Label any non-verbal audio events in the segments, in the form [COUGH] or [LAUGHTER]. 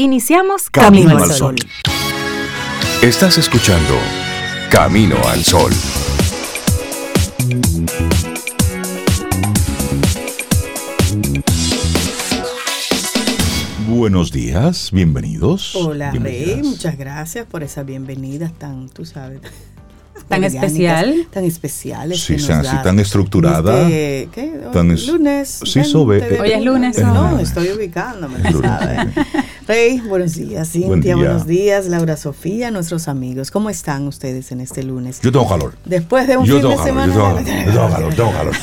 Iniciamos Camino, al Sol. Estás escuchando Camino al Sol. Buenos días, bienvenidos. Hola, Rey, muchas gracias por esa bienvenida tan, tú sabes, Tan especial. Tan especiales. Sí, que nos sean así da tan estructurada. desde, ¿qué? tan es- lunes. sí, sobe- 20 de Hoy es lunes, No, ¿no? estoy ubicándome, Es lunes. ¿sabes? Rey, buenos días. Cintia, Buen día. buenos días. Laura Sofía, nuestros amigos. ¿Cómo están ustedes en este lunes? Yo tengo calor. Después de un Yo fin de calor, semana. yo tengo calor, yo tengo calor, tengo calor.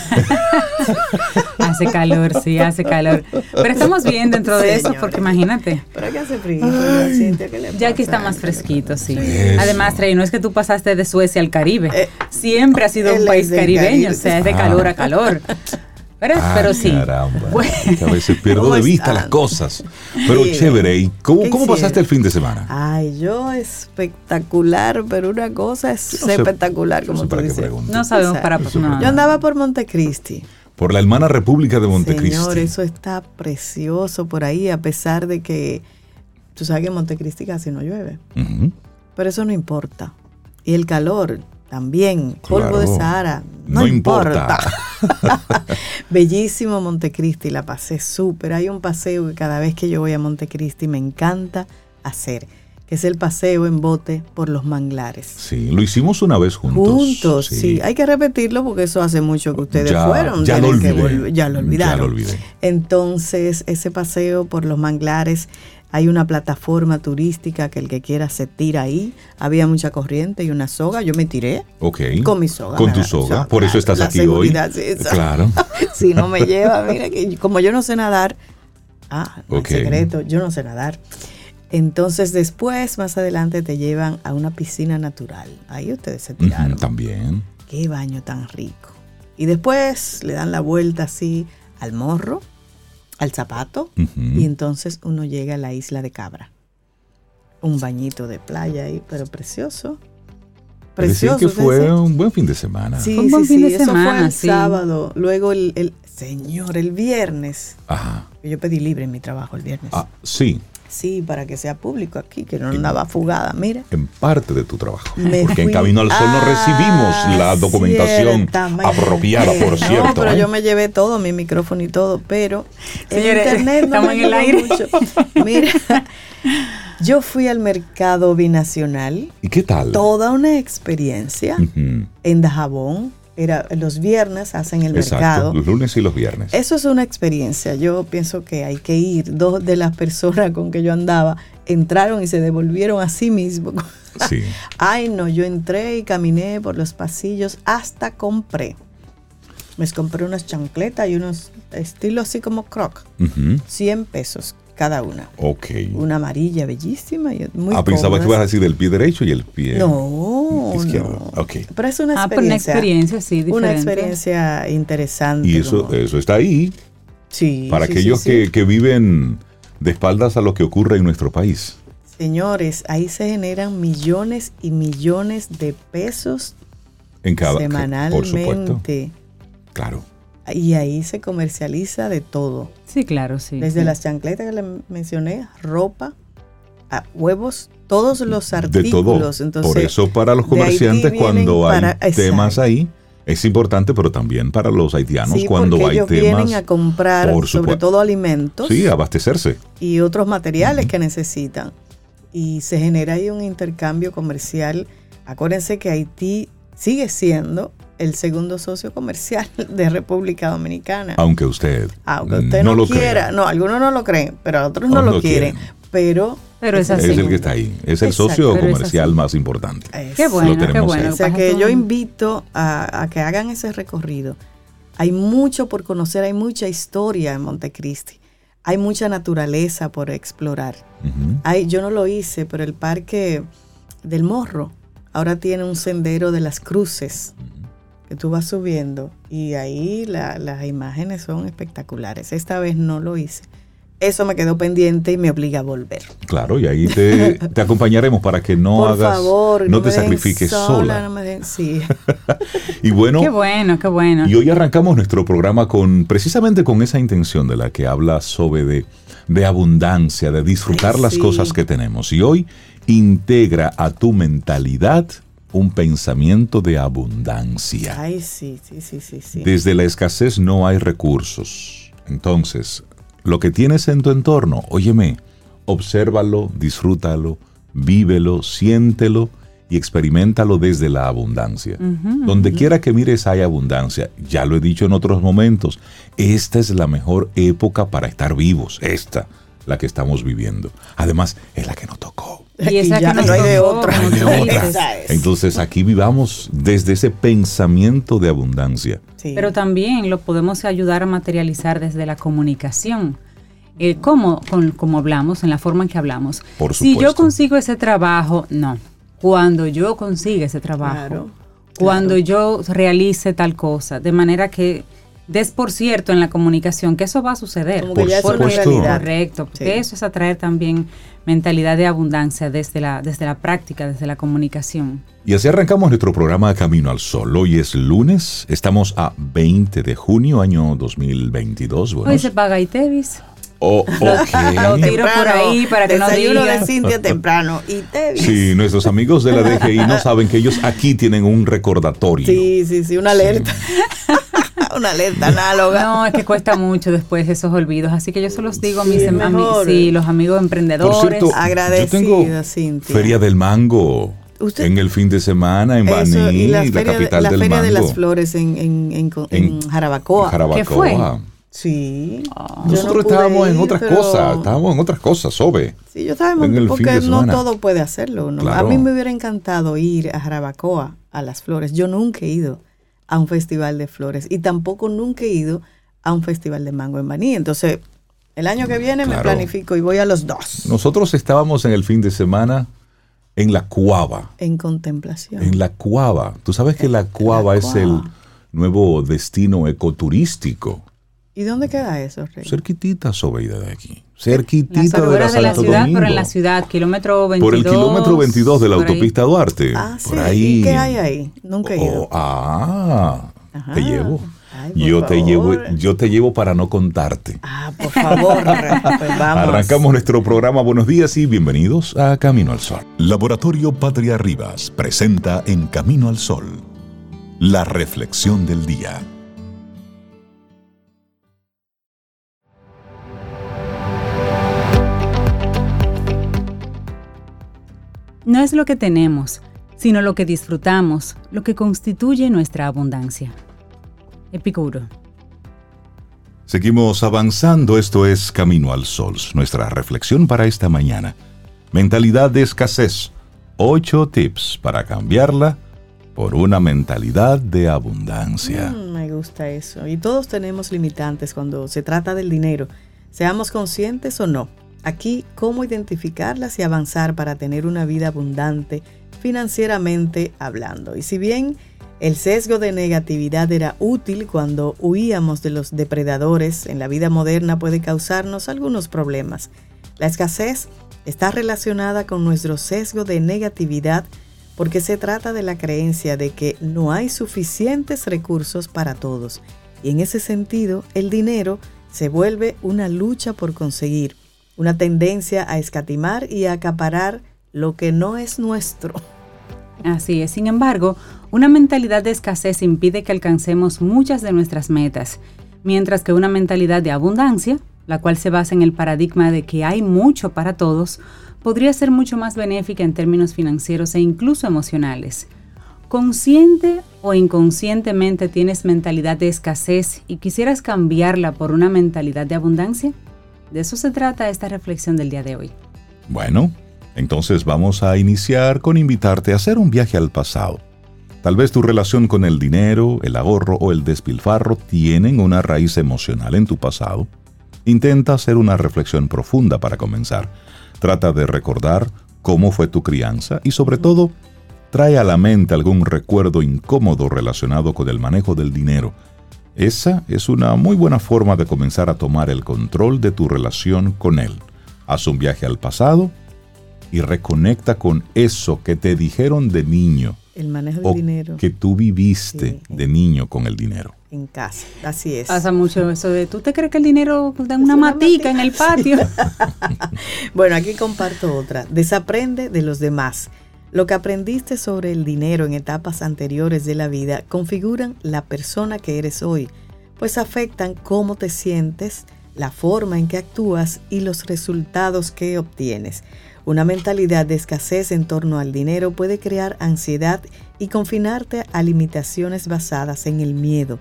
[LAUGHS] Hace calor, sí, hace calor. Pero estamos bien dentro de eso, porque imagínate. Pero aquí hace frío. ¿verdad, Cintia? ¿Qué le Ya aquí está más fresquito, sí. Eso. Además, Trey, no es que tú pasaste de Suecia al Caribe. Eh, Siempre ha sido un país caribeño, Caribe. o sea, es de Ah. calor a calor. [LAUGHS] Pero, Ah, pero sí. Caramba. Bueno. a veces pierdo ¿Cómo de vista están? las cosas. Pero Sí. chévere. ¿Y cómo, ¿Qué cómo pasaste el fin de semana? Ay, yo espectacular, pero una cosa es no espectacular, no como sé tú dices. No sabemos O sea, para... no. Yo andaba por Montecristi. Por la hermana República de Montecristi. Señor, eso está precioso por ahí, a pesar de que tú sabes que en Montecristi casi no llueve. Pero eso no importa. Y el calor también, polvo de. Sahara, no, No importa. importa. [LAUGHS] Bellísimo Montecristi, la pasé súper. Hay un paseo que cada vez que yo voy a Montecristi me encanta hacer, que es el paseo en bote por los manglares. Sí, lo hicimos una vez juntos. Juntos, sí. Hay que repetirlo porque eso hace mucho que ustedes Ya- fueron. ya lo que olvidé. ya lo olvidaron. Ya lo olvidé. Entonces, ese paseo por los manglares, hay una plataforma turística que el que quiera se tira ahí. Había mucha corriente y una soga. Yo me tiré Ok. con mi soga. Con tu soga. Por eso estás la aquí hoy. esa. Claro. [LAUGHS] si no me lleva, mira que como yo no sé nadar, ah, no secreto, yo no sé nadar. Entonces después, más adelante, te llevan a una piscina natural. Ahí ustedes se tiraron. Ujú, También. Qué baño tan rico. Y después le dan la vuelta así al morro, al zapato, y entonces uno llega a la isla de Cabra. Un bañito de playa ahí, pero precioso. Precioso. que fue un buen fin de semana. Sí, Fue un buen sí, fin sí, de eso fue semana, el sí. sábado. Luego el, el- señor, el viernes. Ajá. Yo pedí libre en mi trabajo el viernes. Ah, sí, Sí, para que sea público aquí, que no andaba fugada, mira. en parte de tu trabajo. Me Porque en Camino al Sol no recibimos la documentación ciertamente. apropiada, por No, cierto. pero ¿eh? yo me llevé todo, mi micrófono y todo, pero el Señores, internet no estamos me en el aire. mucho. Mira, [LAUGHS] yo fui al mercado binacional, ¿Y qué tal? toda una experiencia en Dajabón. Era los viernes hacen el Exacto, mercado. los lunes y los viernes. Eso es una experiencia. Yo pienso que hay que ir. Dos de las personas con que yo andaba entraron y se devolvieron a sí mismos. [LAUGHS] Sí. Ay, no, yo entré y caminé por los pasillos hasta compré. Me compré unas chancletas y unos estilo así como croc. Ujú, 100 pesos cada una. Ok. Una amarilla bellísima y muy ah, pensaba que ibas a decir del pie derecho y el pie No, izquierdo. no. Ok. Pero es una Ah, pero una experiencia. sí, diferente. Una experiencia interesante. Y eso, como- eso está ahí sí, para sí, aquellos sí, Que, sí. que viven de espaldas a lo que ocurre en nuestro país. Señores, ahí se generan millones y millones de pesos En cada. Por supuesto. semanalmente. Claro. Y ahí se comercializa de todo. Sí, claro, sí. Desde sí. las chancletas que le mencioné, ropa, a huevos, todos los De artículos. todo. Entonces, Por eso para los de comerciantes cuando hay para- temas Exacto. ahí es importante, pero también para los haitianos sí, cuando porque hay ellos temas. vienen a comprar por sobre todo alimentos Sí, abastecerse. y otros materiales que necesitan. Y se genera ahí un intercambio comercial. Acuérdense que Haití sigue siendo el segundo socio comercial de República Dominicana. Aunque usted, Aunque usted no, lo quiera, crea. no, algunos no lo creen, pero otros no lo quieren. quieren. Pero, Pero es el que está ahí. Es el Exacto, socio comercial más importante. Es- Qué bueno, qué tenemos bueno. O sea que yo invito a, a que hagan ese recorrido. Hay mucho por conocer, hay mucha historia en Montecristi, hay mucha naturaleza por explorar. Hay, yo no lo hice, pero el parque del Morro ahora tiene un sendero de las cruces que tú vas subiendo y ahí la- las imágenes son espectaculares. Esta vez no lo hice. Eso me quedó pendiente y me obliga a volver. Claro, y ahí te, [LAUGHS] te acompañaremos para que no Por hagas, favor, no te sacrifiques sola. no me den- sí. [LAUGHS] Y bueno, Qué bueno, qué bueno. y hoy arrancamos nuestro programa con precisamente con esa intención de la que habla Sobe de de abundancia, de disfrutar Ay, las sí. cosas que tenemos. Y hoy integra a tu mentalidad un pensamiento de abundancia. Ay, sí, sí, sí, sí, sí. Desde la escasez no hay recursos. Entonces, lo que tienes en tu entorno, óyeme, obsérvalo, disfrútalo, vívelo, siéntelo y experimentalo desde la abundancia. Donde quiera que mires hay abundancia. Ya lo he dicho en otros momentos, esta es la mejor época para estar vivos, esta, la que estamos viviendo. Además, es la que nos tocó. Y esa ya que nos no hay de tocó, otra. como No hay de otra. dices. Esa es. Entonces aquí vivamos desde ese pensamiento de abundancia. Sí. Pero también lo podemos ayudar a materializar desde la comunicación. El cómo, con, como hablamos, en la forma en que hablamos. Por Si yo supuesto. consigo ese trabajo, no. Cuando yo consiga ese trabajo. Claro, Cuando yo realice tal cosa. De manera que des por cierto en la comunicación que eso va a suceder. Como que Por ya es una supuesto. realidad. Correcto, porque Sí. eso es atraer también mentalidad de abundancia desde la, desde la práctica, desde la comunicación. Y así arrancamos nuestro programa Camino al Sol. Hoy es lunes, estamos a 20 de junio, año 2022. Bueno, Hoy se paga ITEVIS. Oh, ok. Lo tiro por ahí para que no Desayuno digan. de Cintia temprano y te vi. Sí, nuestros amigos de la DGI no [LAUGHS] saben que ellos aquí tienen un recordatorio. Sí, sí, sí, una alerta. [LAUGHS] una alerta análoga. No, es que cuesta mucho después esos olvidos. Así que yo se los digo a mis Sí, a mis- mejor. sí, los amigos Por emprendedores. cierto, Agradecida, yo tengo Cintia. Feria del Mango Usted- en el fin de semana en Baní, la la, feria, de- capital la del feria de Mango. las flores en, en, en, en En- Jarabacoa. en Jarabacoa. ¿Qué fue? Sí. Ah. Nosotros no estábamos en otras pero- cosas, estábamos en otras cosas, Sobe. Sí, yo estaba en el fin porque no todo puede hacerlo. ¿no? Claro. A mí me hubiera encantado ir a Jarabacoa, a las flores. Yo nunca he ido a un festival de flores y tampoco nunca he ido a un festival de mango en Baní. Entonces, el año que viene me planifico y voy a los dos Nosotros estábamos en el fin de semana en la Cuava. en contemplación. En la Cuava. Tú sabes que la Cuava es el Cuava. nuevo destino ecoturístico. ¿Y dónde queda eso, Rey? Cerquitita, Sobeida, de aquí. Cerquitita de la de la ciudad, Domingo. pero en la ciudad, kilómetro 22. Por el kilómetro 22 de la ahí. autopista Duarte. Ah, sí. por ahí. ¿Y qué hay ahí? Nunca he ido. Oh, ah, Ajá. te llevo. Ay, por yo te llevo, yo te llevo para no contarte. Ah, por favor. [LAUGHS] Pues vamos. Arrancamos nuestro programa Buenos días y bienvenidos a Camino al Sol. Laboratorio Patria Rivas presenta En Camino al Sol la reflexión del día. No es lo que tenemos, sino lo que disfrutamos, lo que constituye nuestra abundancia. Epicuro. Seguimos avanzando, esto es Camino al Sol, nuestra reflexión para esta mañana. Mentalidad de escasez. Ocho tips para cambiarla por una mentalidad de abundancia. Mm, me gusta eso. Y todos tenemos limitantes cuando se trata del dinero, seamos conscientes o no. Aquí, cómo identificarlas y avanzar para tener una vida abundante financieramente hablando. Y si bien el sesgo de negatividad era útil cuando huíamos de los depredadores, en la vida moderna puede causarnos algunos problemas. La escasez está relacionada con nuestro sesgo de negatividad porque se trata de la creencia de que no hay suficientes recursos para todos. Y en ese sentido, el dinero se vuelve una lucha por conseguir, una tendencia a escatimar y a acaparar lo que no es nuestro. Así es, sin embargo, una mentalidad de escasez impide que alcancemos muchas de nuestras metas, mientras que una mentalidad de abundancia, la cual se basa en el paradigma de que hay mucho para todos, podría ser mucho más benéfica en términos financieros e incluso emocionales. ¿Consciente o inconscientemente tienes mentalidad de escasez y quisieras cambiarla por una mentalidad de abundancia? De eso se trata esta reflexión del día de hoy. Bueno, entonces vamos a iniciar con invitarte a hacer un viaje al pasado. Tal vez tu relación con el dinero, el ahorro o el despilfarro tienen una raíz emocional en tu pasado. Intenta hacer una reflexión profunda para comenzar. Trata de recordar cómo fue tu crianza y sobre todo, trae a la mente algún recuerdo incómodo relacionado con el manejo del dinero. Esa es una muy buena forma de comenzar a tomar el control de tu relación con él. Haz un viaje al pasado y reconecta con eso que te dijeron de niño El manejo del o dinero. que tú viviste Sí. de niño con el dinero. en casa. Así es. Pasa mucho eso de, ¿tú te crees que el dinero da una, matica, en el patio? [LAUGHS] bueno, aquí comparto otra. Desaprende de los demás. Lo que aprendiste sobre el dinero en etapas anteriores de la vida configuran la persona que eres hoy, pues afectan cómo te sientes, la forma en que actúas y los resultados que obtienes. Una mentalidad de escasez en torno al dinero puede crear ansiedad y confinarte a limitaciones basadas en el miedo.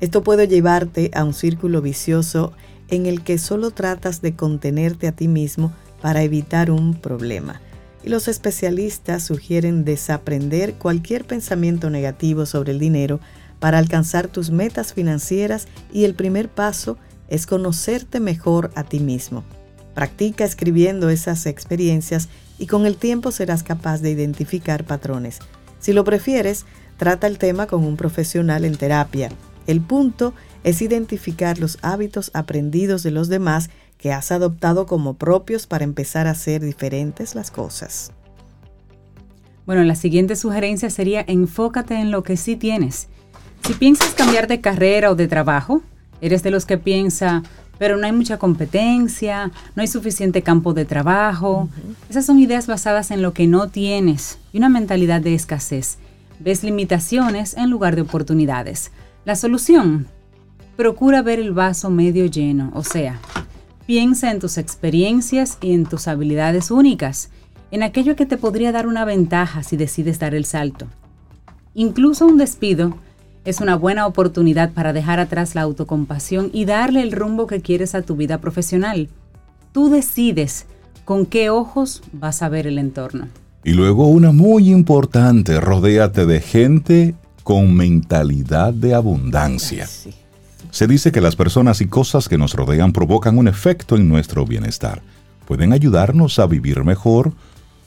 Esto puede llevarte a un círculo vicioso en el que solo tratas de contenerte a ti mismo para evitar un problema. Y los especialistas sugieren desaprender cualquier pensamiento negativo sobre el dinero para alcanzar tus metas financieras y el primer paso es conocerte mejor a ti mismo. Practica escribiendo esas experiencias y con el tiempo serás capaz de identificar patrones. Si lo prefieres, trata el tema con un profesional en terapia. El punto es identificar los hábitos aprendidos de los demás que has adoptado como propios para empezar a hacer diferentes las cosas. Bueno, la siguiente sugerencia sería enfócate en lo que sí tienes. Si piensas cambiar de carrera o de trabajo, eres de los que piensa, pero no hay mucha competencia, no hay suficiente campo de trabajo. Esas son ideas basadas en lo que no tienes y una mentalidad de escasez. Ves limitaciones en lugar de oportunidades. La solución, procura ver el vaso medio lleno, o sea, piensa en tus experiencias y en tus habilidades únicas, en aquello que te podría dar una ventaja si decides dar el salto. Incluso un despido es una buena oportunidad para dejar atrás la autocompasión y darle el rumbo que quieres a tu vida profesional. Tú decides con qué ojos vas a ver el entorno. Y luego una muy importante, rodéate de gente con mentalidad de abundancia. Se dice que las personas y cosas que nos rodean provocan un efecto en nuestro bienestar. Pueden ayudarnos a vivir mejor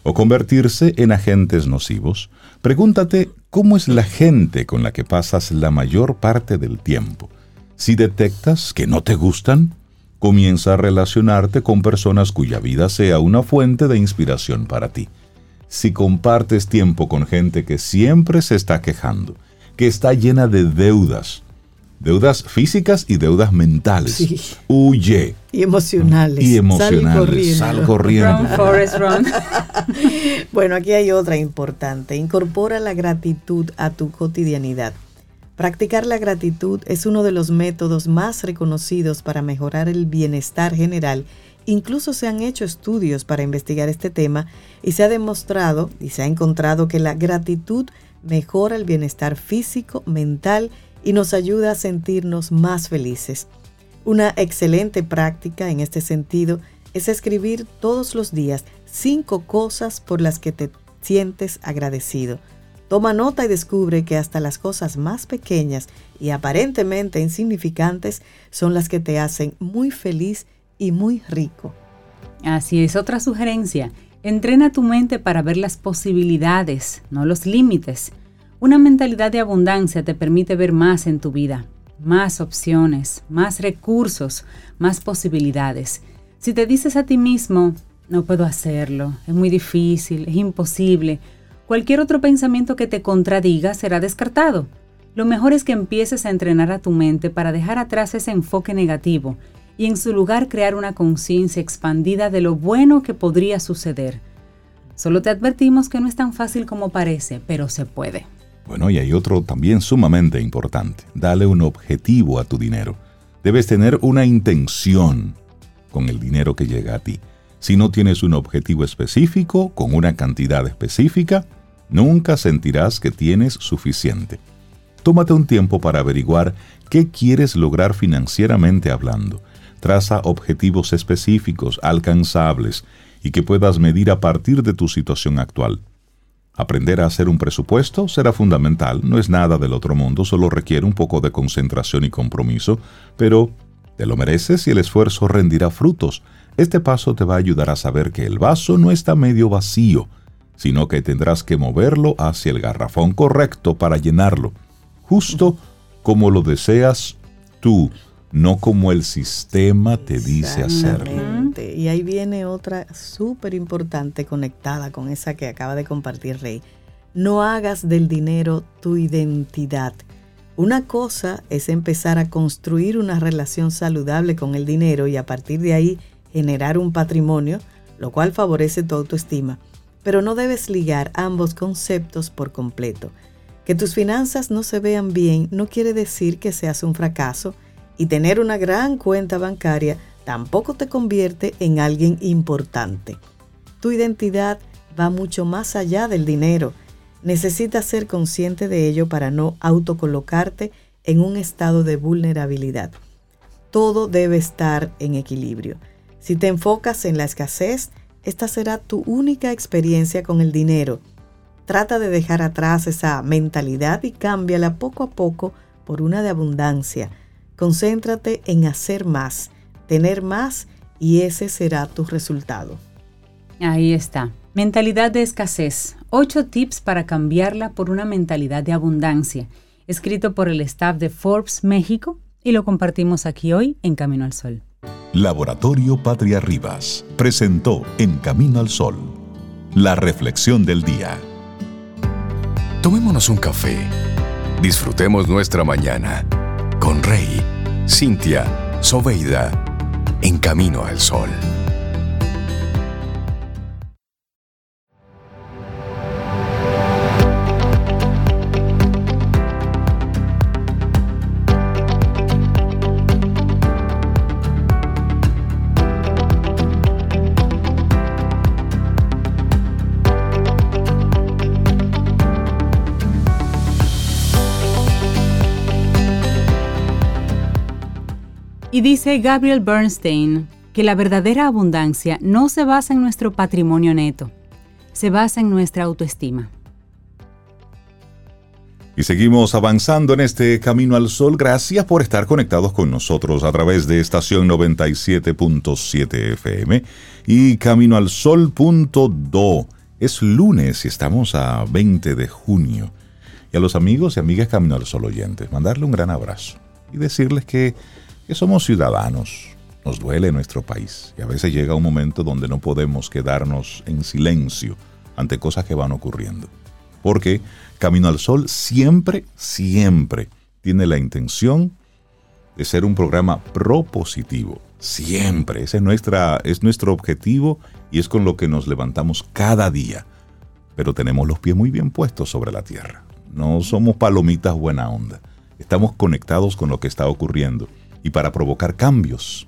o convertirse en agentes nocivos. Pregúntate cómo es la gente con la que pasas la mayor parte del tiempo. Si detectas que no te gustan, comienza a relacionarte con personas cuya vida sea una fuente de inspiración para ti. Si compartes tiempo con gente que siempre se está quejando, que está llena de deudas, deudas físicas y deudas mentales. Huye. Y emocionales. Y emocionales. Sal corriendo. [LAUGHS] bueno, aquí hay otra importante. Incorpora la gratitud a tu cotidianidad. Practicar la gratitud es uno de los métodos más reconocidos para mejorar el bienestar general. Incluso se han hecho estudios para investigar este tema y se ha demostrado y se ha encontrado que la gratitud mejora el bienestar físico, mental y nos ayuda a sentirnos más felices. Una excelente práctica en este sentido es escribir todos los días cinco cosas por las que te sientes agradecido. Toma nota y descubre que hasta las cosas más pequeñas y aparentemente insignificantes son las que te hacen muy feliz y muy rico. Así es, otra sugerencia. Entrena tu mente para ver las posibilidades, no los límites. Una mentalidad de abundancia te permite ver más en tu vida, más opciones, más recursos, más posibilidades. Si te dices a ti mismo, no puedo hacerlo, es muy difícil, es imposible, cualquier otro pensamiento que te contradiga será descartado. Lo mejor es que empieces a entrenar a tu mente para dejar atrás ese enfoque negativo y en su lugar crear una conciencia expandida de lo bueno que podría suceder. Solo te advertimos que no es tan fácil como parece, pero se puede. Bueno, y hay otro también sumamente importante. Dale un objetivo a tu dinero. Debes tener una intención con el dinero que llega a ti. Si no tienes un objetivo específico, con una cantidad específica, nunca sentirás que tienes suficiente. Tómate un tiempo para averiguar qué quieres lograr financieramente hablando. Traza objetivos específicos, alcanzables y que puedas medir a partir de tu situación actual. Aprender a hacer un presupuesto será fundamental, no es nada del otro mundo, solo requiere un poco de concentración y compromiso, pero te lo mereces y el esfuerzo rendirá frutos. Este paso te va a ayudar a saber que el vaso no está medio vacío, sino que tendrás que moverlo hacia el garrafón correcto para llenarlo, justo como lo deseas tú no como el sistema te dice hacerlo. Y ahí viene otra súper importante conectada con esa que acaba de compartir Rey. No hagas del dinero tu identidad. Una cosa es empezar a construir una relación saludable con el dinero y a partir de ahí generar un patrimonio, lo cual favorece tu autoestima. Pero no debes ligar ambos conceptos por completo. Que tus finanzas no se vean bien no quiere decir que seas un fracaso y tener una gran cuenta bancaria tampoco te convierte en alguien importante. Tu identidad va mucho más allá del dinero. Necesitas ser consciente de ello para no autocolocarte en un estado de vulnerabilidad. Todo debe estar en equilibrio. Si te enfocas en la escasez, esta será tu única experiencia con el dinero. Trata de dejar atrás esa mentalidad y cámbiala poco a poco por una de abundancia. Concéntrate en hacer más, tener más y ese será tu resultado. Ahí está. Mentalidad de escasez. Ocho tips para cambiarla por una mentalidad de abundancia. Escrito por el staff de Forbes México y lo compartimos aquí hoy en Camino al Sol. Laboratorio Patria Rivas presentó En Camino al Sol la reflexión del día. Tomémonos un café. Disfrutemos nuestra mañana con Rey, Cintia, Soveida, en Camino al Sol. Y dice Gabriel Bernstein que la verdadera abundancia no se basa en nuestro patrimonio neto, se basa en nuestra autoestima. Y seguimos avanzando en este camino al sol. Gracias por estar conectados con nosotros a través de estación 97.7 FM y camino al sol.do. Es lunes y estamos a 20 de junio. Y a los amigos y amigas Camino al Sol oyentes, mandarle un gran abrazo y decirles que que somos ciudadanos, nos duele nuestro país y a veces llega un momento donde no podemos quedarnos en silencio ante cosas que van ocurriendo. Porque Camino al Sol siempre, siempre tiene la intención de ser un programa propositivo. Siempre. Ese es, nuestra, es nuestro objetivo y es con lo que nos levantamos cada día. Pero tenemos los pies muy bien puestos sobre la tierra. No somos palomitas buena onda. Estamos conectados con lo que está ocurriendo y para provocar cambios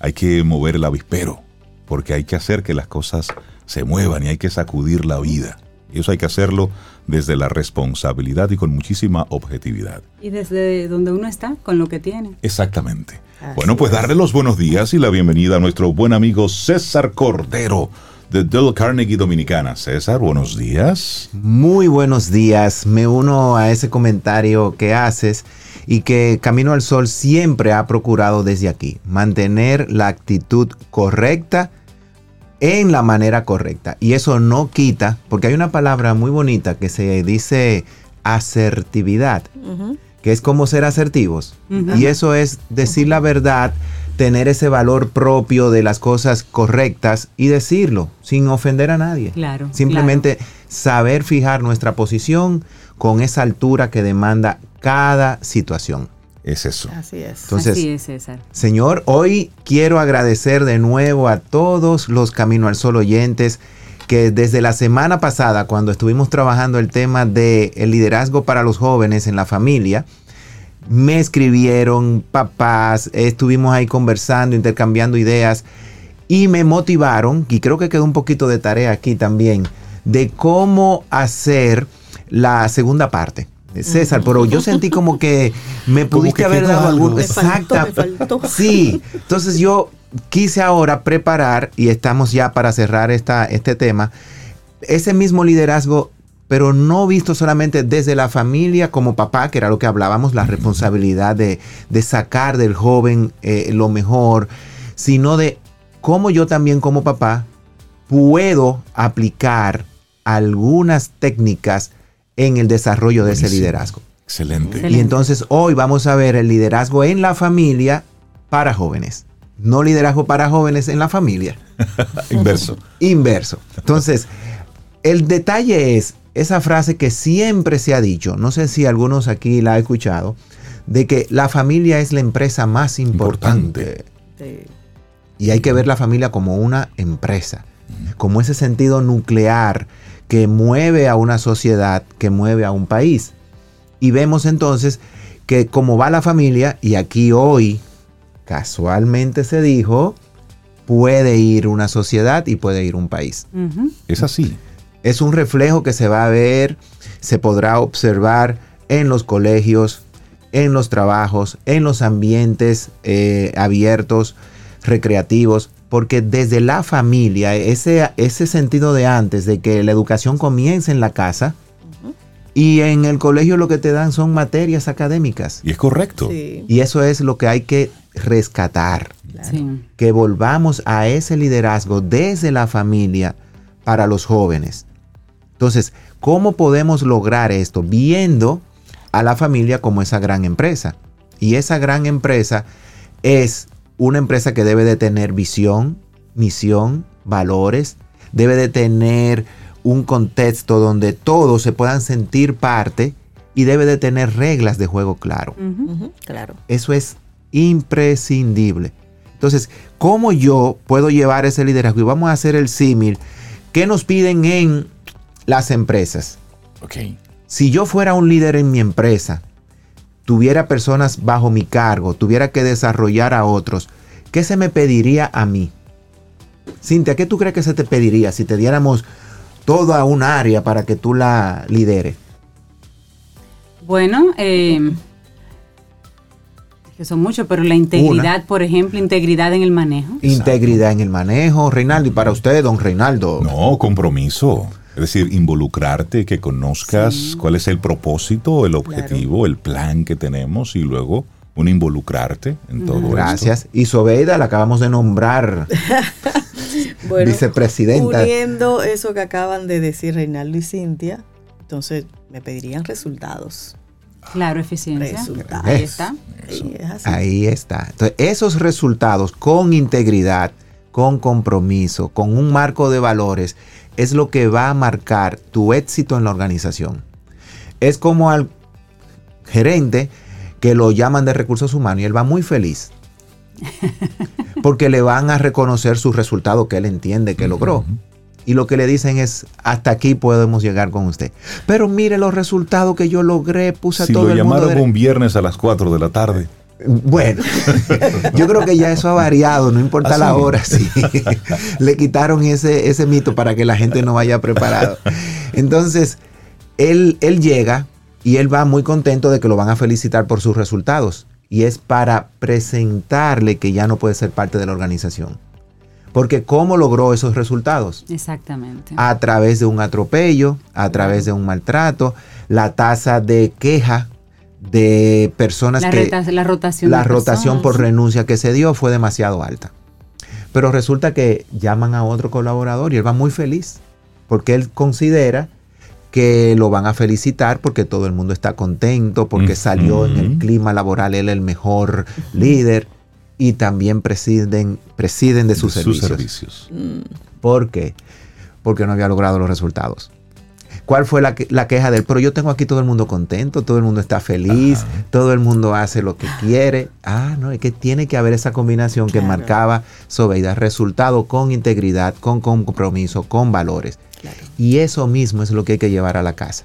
hay que mover el avispero, porque hay que hacer que las cosas se muevan y hay que sacudir la vida. Y eso hay que hacerlo desde la responsabilidad y con muchísima objetividad. Y desde donde uno está, con lo que tiene. Exactamente. bueno, pues darle los buenos días y la bienvenida a nuestro buen amigo César Cordero de Dell Carnegie Dominicana. César, buenos días. Muy buenos días. Me uno a ese comentario que haces y que Camino al Sol siempre ha procurado desde aquí mantener la actitud correcta en la manera correcta. Y eso no quita, porque hay una palabra muy bonita que se dice asertividad, que es como ser asertivos. Y eso es decir la verdad, tener ese valor propio de las cosas correctas y decirlo sin ofender a nadie. Claro. Simplemente saber fijar nuestra posición con esa altura que demanda cada situación. Es eso. Así es. Entonces, Así es, César. Señor, hoy quiero agradecer de nuevo a todos los Camino al Sol oyentes que desde la semana pasada, cuando estuvimos trabajando el tema del el liderazgo para los jóvenes en la familia, me escribieron papás, estuvimos ahí conversando, intercambiando ideas y me motivaron, y creo que quedó un poquito de tarea aquí también, de cómo hacer la segunda parte. César, pero yo sentí como que me pudiste haber dado algún... Exacto. [LAUGHS] Sí, entonces yo quise ahora preparar, y estamos ya para cerrar esta, este tema, ese mismo liderazgo, pero no visto solamente desde la familia como papá, que era lo que hablábamos, la responsabilidad de, de sacar del joven eh, lo mejor, sino de cómo yo también como papá puedo aplicar algunas técnicas en el desarrollo de ese liderazgo. Excelente. Y entonces hoy vamos a ver el liderazgo en la familia para jóvenes. No liderazgo para jóvenes en la familia. [LAUGHS] Inverso. Inverso. Entonces, el detalle es esa frase que siempre se ha dicho, no sé si algunos aquí la han escuchado, de que la familia es la empresa más importante. Sí. Y hay que ver la familia como una empresa, como ese sentido nuclear que mueve a una sociedad, que mueve a un país. Y vemos entonces que como va la familia, y aquí hoy casualmente se dijo, puede ir una sociedad y puede ir un país. Es así. Es un reflejo que se va a ver, se podrá observar en los colegios, en los trabajos, en los ambientes eh, abiertos, recreativos, porque desde la familia, ese, ese sentido de antes, de que la educación comienza en la casa, y en el colegio lo que te dan son materias académicas. Y es correcto. Sí. Y eso es lo que hay que rescatar Sí. que volvamos a ese liderazgo desde la familia para los jóvenes. Entonces, ¿cómo podemos lograr esto? Viendo a la familia como esa gran empresa. Y esa gran empresa es una empresa que debe de tener visión, misión, valores, debe de tener un contexto donde todos se puedan sentir parte y debe de tener reglas de juego claro. Claro. Eso es imprescindible. Entonces, ¿cómo yo puedo llevar ese liderazgo? Y vamos a hacer el símil. ¿Qué nos piden en las empresas? Ok. Si yo fuera un líder en mi empresa, tuviera personas bajo mi cargo, tuviera que desarrollar a otros, ¿qué se me pediría a mí? Cintia, ¿qué tú crees que se te pediría si te diéramos toda un área para que tú la lideres? Bueno, eh, que son muchos, pero la integridad, por ejemplo, integridad en el manejo. Integridad en el manejo, Reinaldo. Y para usted, don Reinaldo. No, compromiso. Es decir, involucrarte, que conozcas Sí. cuál es el propósito, el objetivo, el plan que tenemos y luego un involucrarte en todo esto. Gracias. Y Sobeida la acabamos de nombrar [LAUGHS] Bueno, vicepresidenta. uniendo eso que acaban de decir Reinaldo y Cintia, entonces me pedirían resultados. Claro, eficiencia. Resultados. Ahí está. Es. Ahí está. Entonces, esos resultados con integridad, con compromiso, con un marco de valores, es lo que va a marcar tu éxito en la organización. Es como al gerente que lo llaman de recursos humanos y él va muy feliz. [LAUGHS] Porque le van a reconocer su resultado que él entiende que logró. Y lo que le dicen es, hasta aquí podemos llegar con usted. Pero mire los resultados que yo logré, puse a Si todo lo el mundo llamaron de- un viernes a las 4 de la tarde. Bueno, [LAUGHS] yo creo que ya eso ha variado, no importa ¿Ah, la hora, sí. [LAUGHS] Le quitaron ese, ese mito para que la gente no vaya preparado. Entonces, él, él llega y él va muy contento de que lo van a felicitar por sus resultados. Y es para presentarle que ya no puede ser parte de la organización. Porque ¿cómo logró esos resultados? Exactamente. a través de un atropello, a través de un maltrato, la tasa de queja de personas la, que la rotación. la de rotación por renuncia que se dio fue demasiado alta. Pero resulta que llaman a otro colaborador y él va muy feliz porque él considera que lo van a felicitar porque todo el mundo está contento, porque salió en el clima laboral él el mejor líder y también presiden, presiden de sus de servicios. servicios. Mm, ¿Por qué? Porque no había logrado los resultados. ¿Cuál fue la, que- la queja de él? Pero yo tengo aquí todo el mundo contento, todo el mundo está feliz, Ajá. todo el mundo hace lo que quiere. Ah, no, es que tiene que haber esa combinación que marcaba Sobeida, resultado con integridad, con compromiso, con valores. claro. Y eso mismo es lo que hay que llevar a la casa.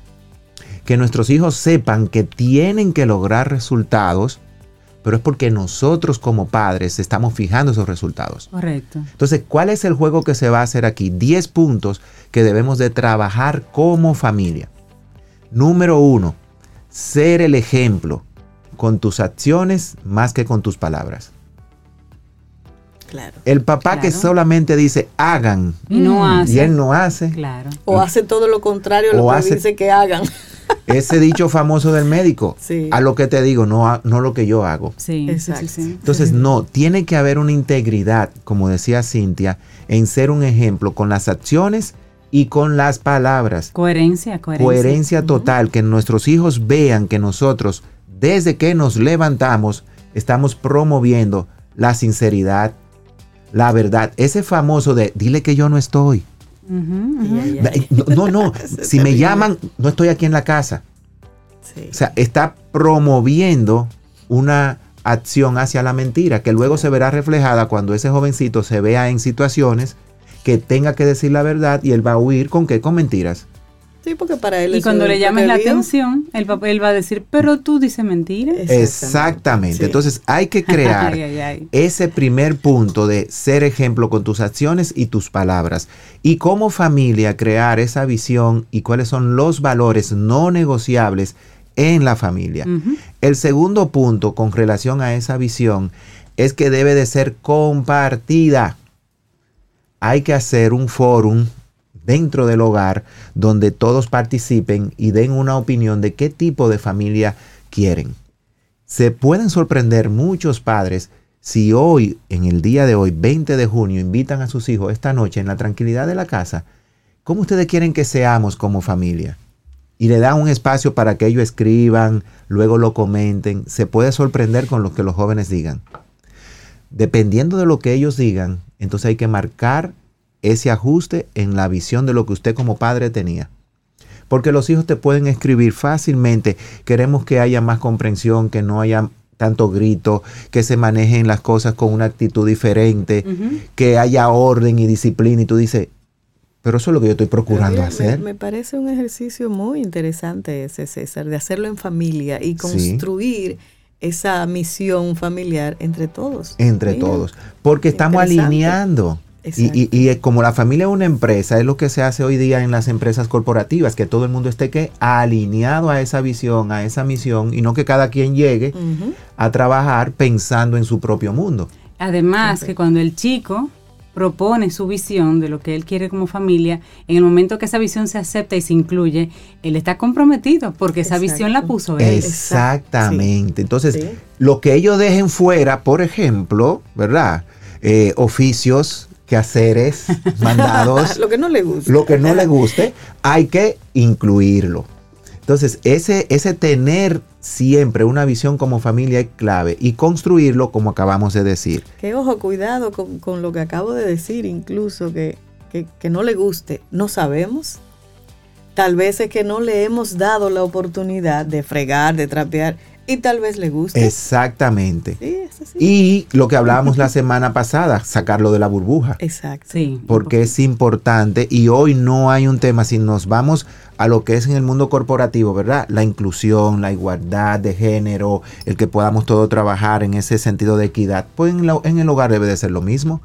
Que nuestros hijos sepan que tienen que lograr resultados, pero es porque nosotros como padres estamos fijando esos resultados. Correcto. Entonces, ¿cuál es el juego que se va a hacer aquí? 10 puntos que debemos de trabajar como familia. Número uno, ser el ejemplo con tus acciones más que con tus palabras. Claro. El papá que solamente dice hagan Y no Mm. hace. y él no hace, Claro. O hace todo lo contrario a lo O que hace- dice que hagan. [LAUGHS] ese dicho famoso del médico, Sí. a lo que te digo, no, no lo que yo hago. Sí, sí, Exacto. sí, sí. Entonces, no, tiene que haber una integridad, como decía Cintia, en ser un ejemplo con las acciones y con las palabras. Coherencia, coherencia. Coherencia total, que nuestros hijos vean que nosotros, desde que nos levantamos, estamos promoviendo la sinceridad, la verdad. Ese famoso de, dile que yo no estoy. No, no, [LAUGHS] si me llaman, no estoy aquí en la casa. Sí. O sea, está promoviendo una acción hacia la mentira que luego se verá reflejada cuando ese jovencito se vea en situaciones que tenga que decir la verdad y él va a huir con qué, con mentiras. Sí, porque para él Y cuando le llames la atención, el papá él va a decir, pero tú dices mentira. Exactamente. Sí. Entonces hay que [LAUGHS] crear Ay, ay, ay. ese primer punto de ser ejemplo con tus acciones y tus palabras. Y como familia crear esa visión y cuáles son los valores no negociables en la familia. El segundo punto con relación a esa visión es que debe de ser compartida. Hay que hacer un fórum dentro del hogar donde todos participen y den una opinión de qué tipo de familia quieren. Se pueden sorprender muchos padres si hoy, en el día de hoy, 20 de junio, invitan a sus hijos esta noche en la tranquilidad de la casa. ¿Cómo ustedes quieren que seamos como familia? Y le dan un espacio para que ellos escriban, luego lo comenten. Se puede sorprender con lo que los jóvenes digan. Dependiendo de lo que ellos digan, entonces hay que marcar ese ajuste en la visión de lo que usted como padre tenía. Porque los hijos te pueden escribir fácilmente. Queremos que haya más comprensión, que no haya tanto grito, que se manejen las cosas con una actitud diferente, que haya orden y disciplina. Y tú dices, pero eso es lo que yo estoy procurando mira, hacer. Me, me parece un ejercicio muy interesante ese, César, de hacerlo en familia y Sí. construir esa misión familiar entre todos. entre Mira, todos. Porque estamos alineando. Y, y- y como la familia es una empresa, es lo que se hace hoy día en las empresas corporativas, que todo el mundo esté que alineado a esa visión, a esa misión, y no que cada quien llegue a trabajar pensando en su propio mundo. Además, Siempre. que cuando el chico propone su visión de lo que él quiere como familia, en el momento que esa visión se acepta y se incluye, él está comprometido porque esa Exacto. visión la puso él. Exactamente. Entonces, Sí. lo que ellos dejen fuera, por ejemplo, ¿verdad? Eh, oficios, quehaceres, mandados, [LAUGHS] Lo que no le gusta. lo que no le guste, hay que incluirlo. Entonces, ese, ese tener siempre una visión como familia es clave y construirlo como acabamos de decir. Que ojo, cuidado con, con lo que acabo de decir, incluso que, que, que no le guste. No sabemos. Tal vez es que no le hemos dado la oportunidad de fregar, de trapear, y tal vez le guste. Exactamente. Sí. Y lo que hablábamos la semana pasada, sacarlo de la burbuja. Exacto. Sí. porque es importante y hoy no hay un tema, si nos vamos a lo que es en el mundo corporativo, ¿verdad? La inclusión, la igualdad de género, el que podamos todos trabajar en ese sentido de equidad, pues en, la- en el hogar debe de ser lo mismo.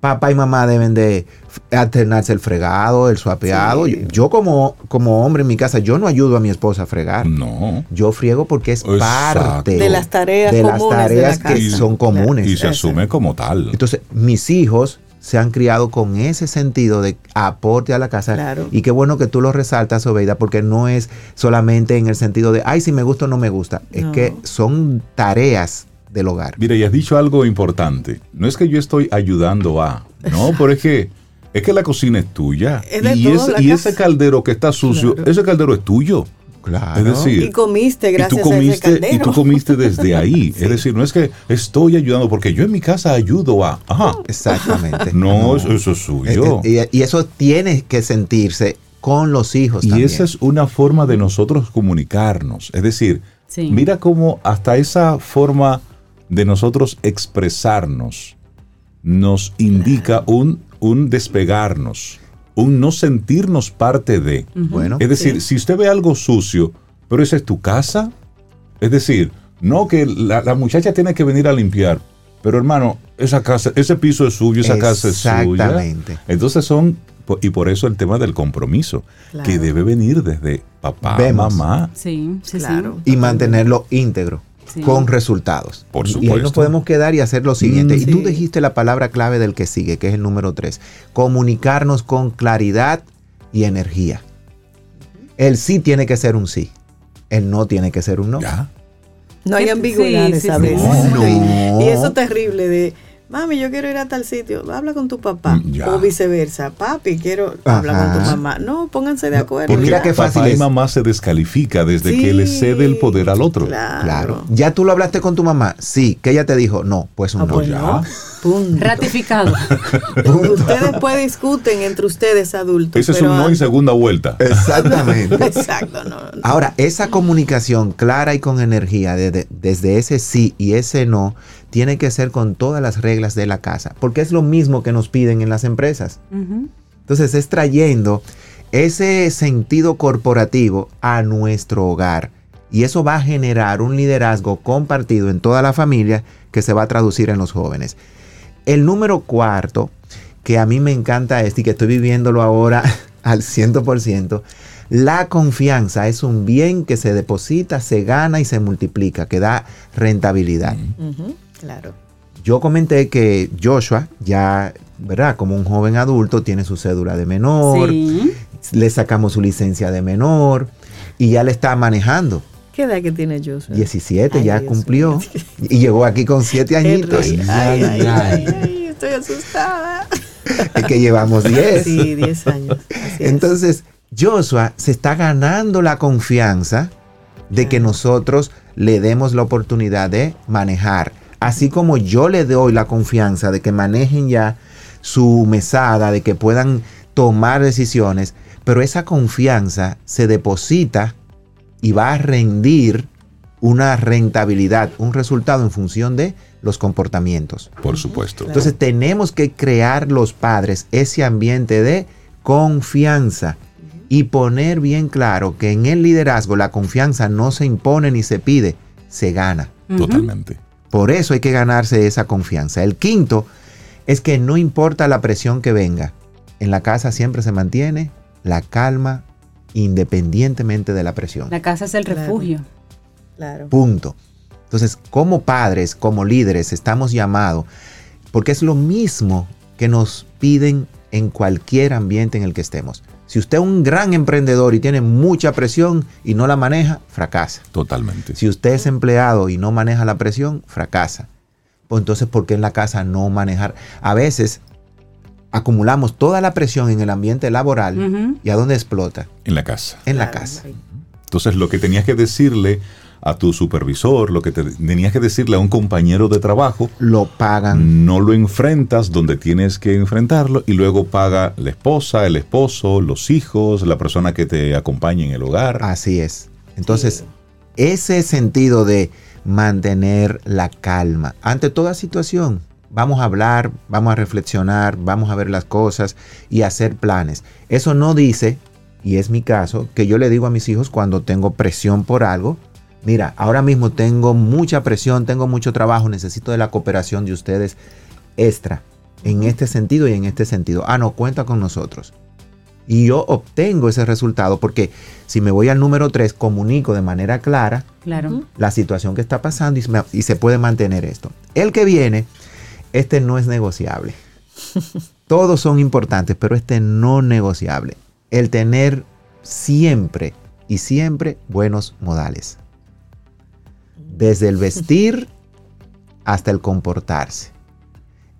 Papá y mamá deben de alternarse el fregado, el suapeado. Sí. Yo, yo como, como hombre en mi casa, yo no ayudo a mi esposa a fregar. No. Yo friego porque es Exacto. parte De las tareas de las de tareas la que casa. son comunes. Y se asume como tal. Entonces, mis hijos se han criado con ese sentido de aporte a la casa. Claro. Y qué bueno que tú lo resaltas, Obeida, porque no es solamente en el sentido de, ay, si me gusta o no me gusta. Es No. que son tareas del hogar. Mira, y has dicho algo importante. No es que yo estoy ayudando a. No, [LAUGHS] pero es que es que la cocina es tuya. Es de y la y ese caldero que está sucio, Claro. ese caldero es tuyo. Claro. Es decir, Y comiste y gracias tú a ese comiste, y caldero. tú comiste desde [LAUGHS] ahí. Es decir, no es que estoy ayudando, porque yo en mi casa ayudo a. Ajá. Exactamente. [LAUGHS] No, eso, eso es suyo. Y, y eso tiene que sentirse con los hijos Y también. esa es una forma de nosotros comunicarnos. Es decir, Sí. mira cómo hasta esa forma de nosotros expresarnos nos indica un, un despegarnos, un no sentirnos parte de. Bueno, Es decir, si usted ve algo sucio, pero esa es tu casa, es decir, no que la, la muchacha tiene que venir a limpiar, pero hermano, esa casa, ese piso es suyo, esa casa es suya. Exactamente. Entonces son, y por eso el tema del compromiso, Claro. que debe venir desde papá, Vemos. mamá. Sí, sí, Claro. sí. y mantenerlo íntegro. Sí. con resultados. Por Y ahí supuesto. nos podemos quedar y hacer lo siguiente. Mm, y tú dijiste la palabra clave del que sigue, que es el número tres. Comunicarnos con claridad y energía. El sí tiene que ser un sí. El no tiene que ser un no. Ya. No hay Sí, ambigüedades sí, a sí. veces. No, no. Y eso es terrible de Mami, yo quiero ir a tal sitio. Habla con tu papá. Mm, ya. O viceversa. Papi, quiero hablar con tu mamá. No, pónganse de acuerdo. Porque mira ya. qué fácil Papá y mamá se descalifica desde Sí, que le cede el poder al otro. Claro. Claro. ¿Ya tú lo hablaste con tu mamá? Sí. ¿Que ella te dijo? No, pues un Ah, no. pues ya. no. Punto. Ratificado. [LAUGHS] ustedes después discuten entre ustedes adultos. Ese es un no en segunda vuelta. Exactamente. [LAUGHS] Exacto, no. Ahora, esa comunicación clara y con energía desde, desde ese sí y ese no tiene que ser con todas las reglas de la casa, porque es lo mismo que nos piden en las empresas. Entonces es trayendo ese sentido corporativo a nuestro hogar. Y eso va a generar un liderazgo compartido en toda la familia que se va a traducir en los jóvenes. El número cuarto, que a mí me encanta este y que estoy viviéndolo ahora [LAUGHS] al 100%, la confianza es un bien que se deposita, se gana y se multiplica, que da rentabilidad. Claro. Yo comenté que Joshua ya, ¿verdad? Como un joven adulto, tiene su cédula de menor, Sí. le sacamos su licencia de menor y ya le está manejando. ¿Qué edad que tiene Joshua? 17 Ay, ya Dios cumplió y llegó aquí con 7 añitos. Ay, Ay, estoy asustada. Es que llevamos 10. Sí, 10 años. así es. Entonces, Joshua se está ganando la confianza de que nosotros le demos la oportunidad de manejar. Así como yo le doy la confianza de que manejen ya su mesada, de que puedan tomar decisiones, pero esa confianza se deposita y va a rendir una rentabilidad, un resultado en función de los comportamientos. Por supuesto. Entonces tenemos que crear los padres ese ambiente de confianza y poner bien claro que en el liderazgo la confianza no se impone ni se pide, se gana. Totalmente. Por eso hay que ganarse esa confianza. El quinto es que no importa la presión que venga, en la casa siempre se mantiene la calma independientemente de la presión. La casa es el refugio. Claro. Punto. Entonces, como padres, como líderes, estamos llamados, porque es lo mismo que nos piden en cualquier ambiente en el que estemos. Si usted es un gran emprendedor y tiene mucha presión y no la maneja, fracasa. Totalmente. Si usted es empleado y no maneja la presión, fracasa. Pues entonces, ¿por qué en la casa no manejar? A veces acumulamos toda la presión en el ambiente laboral y ¿a dónde explota? En la casa. En la Claro, casa. Entonces, lo que tenías que decirle a tu supervisor, lo que te- tenías que decirle a un compañero de trabajo, Lo pagan. no lo enfrentas donde tienes que enfrentarlo y luego paga la esposa, el esposo, los hijos, la persona que te acompaña en el hogar. Así es. Entonces, ese sentido de mantener la calma ante toda situación. Vamos a hablar, vamos a reflexionar, vamos a ver las cosas y hacer planes. Eso no dice, y es mi caso, que yo le digo a mis hijos cuando tengo presión por algo, mira, ahora mismo tengo mucha presión, tengo mucho trabajo, necesito de la cooperación de ustedes extra en este sentido y en este sentido. Ah, no, cuenta con nosotros. Y yo obtengo ese resultado porque si me voy al número 3, comunico de manera clara Claro. La situación que está pasando y me- y se puede mantener esto. El que viene, este no es negociable. [LAUGHS] Todos son importantes, pero este no negociable. El tener siempre y siempre buenos modales. Desde el [LAUGHS] vestir hasta el comportarse.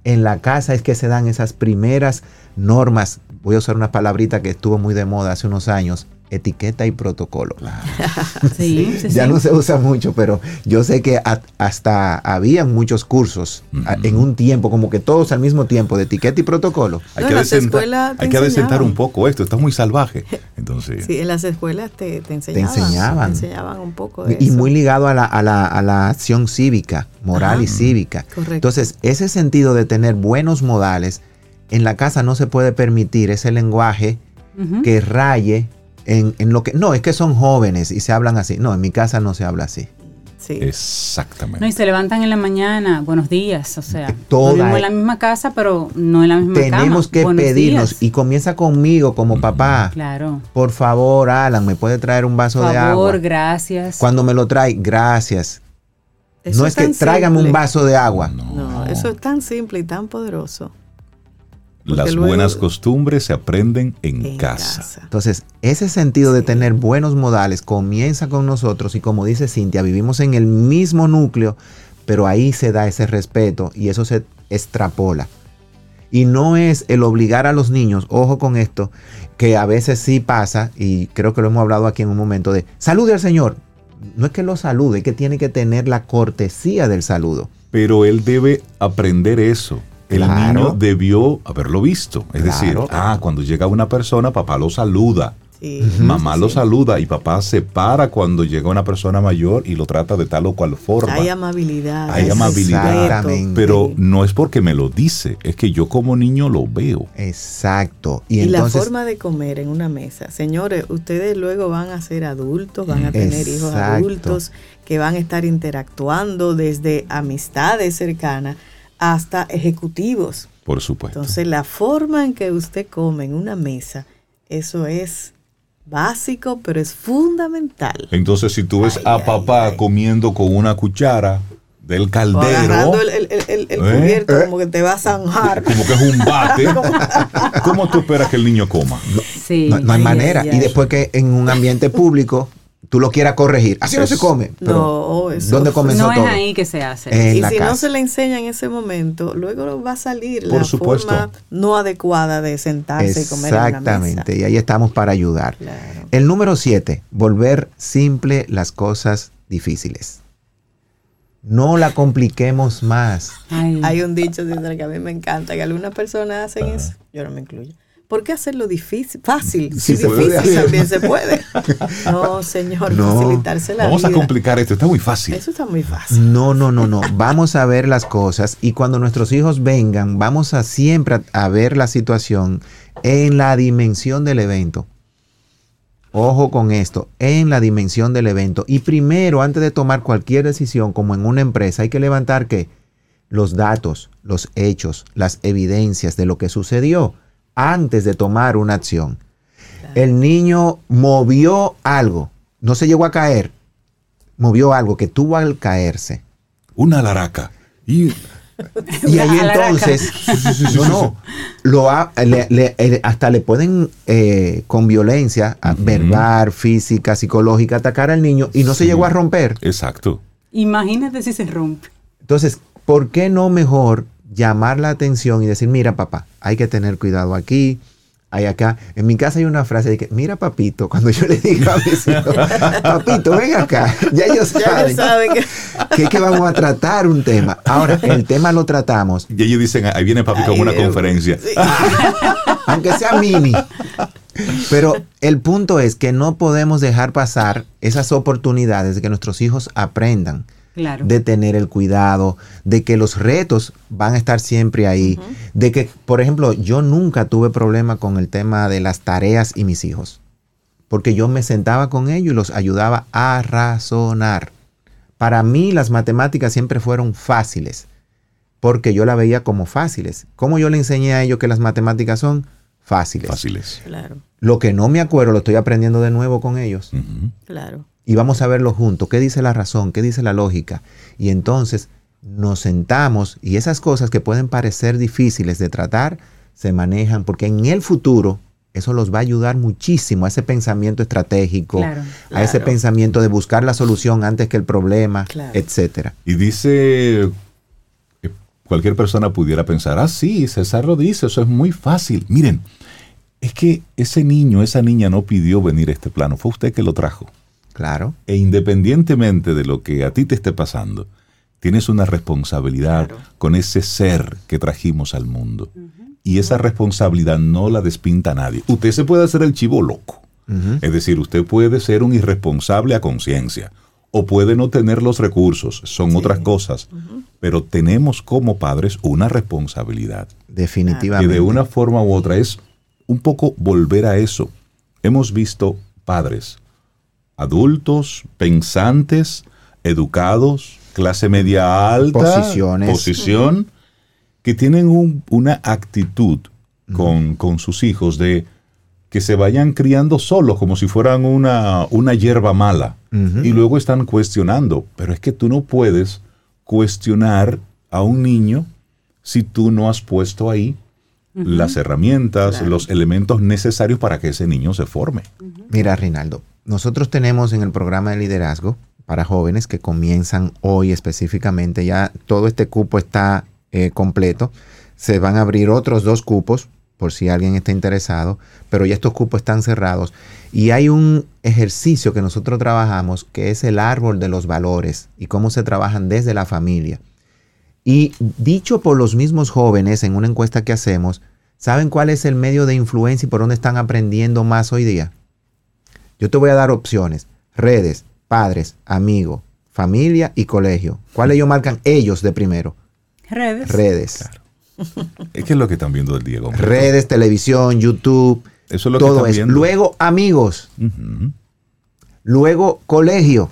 En la casa es que se dan esas primeras normas. Voy a usar una palabrita que estuvo muy de moda hace unos años. Etiqueta y protocolo. [LAUGHS] Sí, sí, ya sí. no se usa mucho, pero yo sé que a- hasta habían muchos cursos a- en un tiempo, como que todos al mismo tiempo, de etiqueta y protocolo. Hay que, hay enseñaban. un poco esto, está muy salvaje. [LAUGHS] Entonces, Sí, en las escuelas te, te enseñaban. enseñaban. Te enseñaban un poco de Y eso. muy ligado a la, a la- a la acción cívica, moral Ajá. y cívica. Correcto. Entonces, ese sentido de tener buenos modales, en la casa no se puede permitir ese lenguaje que raye en, en lo que... No, es que son jóvenes y se hablan así. No, en mi casa no se habla así. Sí. exactamente. No, y se levantan en la mañana, buenos días, o sea, Toda- vivimos en la misma casa, pero no en la misma cama. Tenemos que Buenos pedirnos días. y comienza conmigo como papá. Claro. Por favor, Alan, ¿me puede traer un vaso de Favor, agua? gracias. Cuando me lo trae, gracias. Eso no es que tráigame un vaso de agua. No, eso es tan simple y tan poderoso. Las luego- buenas costumbres se aprenden en, En casa. casa. Entonces, ese sentido de tener buenos modales comienza con nosotros y como dice Cintia, vivimos en el mismo núcleo, pero ahí se da ese respeto y eso se extrapola. Y no es el obligar a los niños, ojo con esto, que a veces sí pasa, y creo que lo hemos hablado aquí en un momento, de salude al Señor. No es que lo salude, es que tiene que tener la cortesía del saludo. Pero él debe aprender eso. El Claro. niño debió haberlo visto. Es decir, ah, cuando llega una persona, papá lo saluda. Sí. Mamá Sí, lo saluda y papá se para cuando llega una persona mayor y lo trata de tal o cual forma. Hay amabilidad. Hay amabilidad. Pero no es porque me lo dice, es que yo como niño lo veo. Exacto. Y, Y, entonces, la forma de comer en una mesa. Señores, ustedes luego van a ser adultos, van a tener hijos adultos que van a estar interactuando desde amistades cercanas hasta ejecutivos. Por supuesto. Entonces, la forma en que usted come en una mesa, eso es básico, pero es fundamental. Entonces, si tú ves Ay, a ay, papá ay. comiendo con una cuchara del O caldero, agarrando el, el- el- el- el ¿Eh? cubierto como que te va a zanjar. [LAUGHS] como que es un bate, [LAUGHS] ¿cómo tú esperas que el niño coma? Sí. no, no hay Ay, manera. ay, Y después que en un ambiente público tú lo quieras corregir. Así no se come. Pero, No, eso ¿Dónde comenzó no todo? es ahí que se hace. En y la si no se le enseña en ese momento, luego va a salir Por la supuesto. forma no adecuada de sentarse y comer en una Exactamente. mesa. Y ahí estamos para ayudar. Claro. El número 7, volver simple las cosas difíciles. No la compliquemos más. Ay, Hay un dicho que a mí me encanta, que algunas personas hacen eso, yo no me incluyo. ¿Por qué hacerlo difícil? Fácil. Sí Si se difícil hacer. también se puede. No, [LAUGHS] señor, No. facilitarse la Vamos a complicar esto, está muy fácil. Eso está muy fácil. No, no, no, no. Vamos a ver las cosas y cuando nuestros hijos vengan, vamos a siempre a, a ver la situación en la dimensión del evento. Ojo con esto, en la dimensión del evento. Y primero, antes de tomar cualquier decisión, como en una empresa, hay que levantar que los datos, los hechos, las evidencias de lo que sucedió antes de tomar una acción. El niño movió algo, no se llegó a caer, movió algo que tuvo al caerse. Una laraca. Y Y ahí entonces, no, no, lo ha- le- le- eh, hasta le pueden eh, con violencia Ujú. verbal, física, psicológica atacar al niño y no se llegó a romper. exacto. Imagínate si se rompe. Entonces, ¿por qué no mejor llamar la atención y decir, mira papá, hay que tener cuidado aquí, hay acá? En mi casa hay una frase de que, mira papito, cuando yo le digo a mis hijos, papito, ven acá, ya ellos Ya saben que [LAUGHS] que, que vamos a tratar un tema. Ahora, el tema lo tratamos, Y ellos dicen, ahí viene papi con una conferencia. Sí. [LAUGHS] aunque sea mini. Pero el punto es que no podemos dejar pasar esas oportunidades de que nuestros hijos aprendan, Claro. de tener el cuidado, de que los retos van a estar siempre ahí, de que, por ejemplo, yo nunca tuve problema con el tema de las tareas y mis hijos, porque yo me sentaba con ellos y los ayudaba a razonar. Para mí las matemáticas siempre fueron fáciles, porque yo la veía como fáciles. ¿Cómo yo le enseñé a ellos que las matemáticas son fáciles? Fáciles. Claro, Lo que no me acuerdo lo estoy aprendiendo de nuevo con ellos. Claro. Y vamos a verlo juntos. ¿Qué dice la razón? ¿Qué dice la lógica? Y entonces nos sentamos y esas cosas que pueden parecer difíciles de tratar se manejan porque en el futuro eso los va a ayudar muchísimo a ese pensamiento estratégico, Claro. a ese pensamiento de buscar la solución antes que el problema, Claro. etcétera. Y dice, cualquier persona pudiera pensar, ah, sí, César lo dice, eso es muy fácil. Miren, es que ese niño, esa niña no pidió venir a este plano, fue usted que lo trajo. Claro. E independientemente de lo que a ti te esté pasando, tienes una responsabilidad Claro. con ese ser que trajimos al mundo. Y esa responsabilidad no la despinta nadie. Usted se puede hacer el chivo loco. Es decir, usted puede ser un irresponsable a conciencia o puede no tener los recursos, son otras cosas, pero tenemos como padres una responsabilidad que Definitivamente. de una forma u otra es un poco volver a eso. Hemos visto padres adultos, pensantes, educados, clase media alta, Posiciones. posición, que tienen un- una actitud con, con sus hijos de que se vayan criando solos como si fueran una, una hierba mala. Y luego están cuestionando, pero es que tú no puedes cuestionar a un niño si tú no has puesto ahí las herramientas, Claro. los elementos necesarios para que ese niño se forme. Mira, Rinaldo, nosotros tenemos en el programa de liderazgo para jóvenes que comienzan hoy específicamente, ya todo este cupo está eh, completo. Se van a abrir otros dos cupos por si alguien está interesado, pero ya estos cupos están cerrados. Y hay un ejercicio que nosotros trabajamos que es el árbol de los valores y cómo se trabajan desde la familia. Y dicho por los mismos jóvenes en una encuesta que hacemos, ¿saben cuál es el medio de influencia y por dónde están aprendiendo más hoy día? Yo te voy a dar opciones. Redes, padres, amigos, familia y colegio. ¿Cuál ellos marcan ellos de primero? Redes. Redes. [LAUGHS] Es que es lo que están viendo el Diego. hombre. Redes, televisión, YouTube. Eso es lo que todo están eso. viendo. Luego amigos. Luego colegio.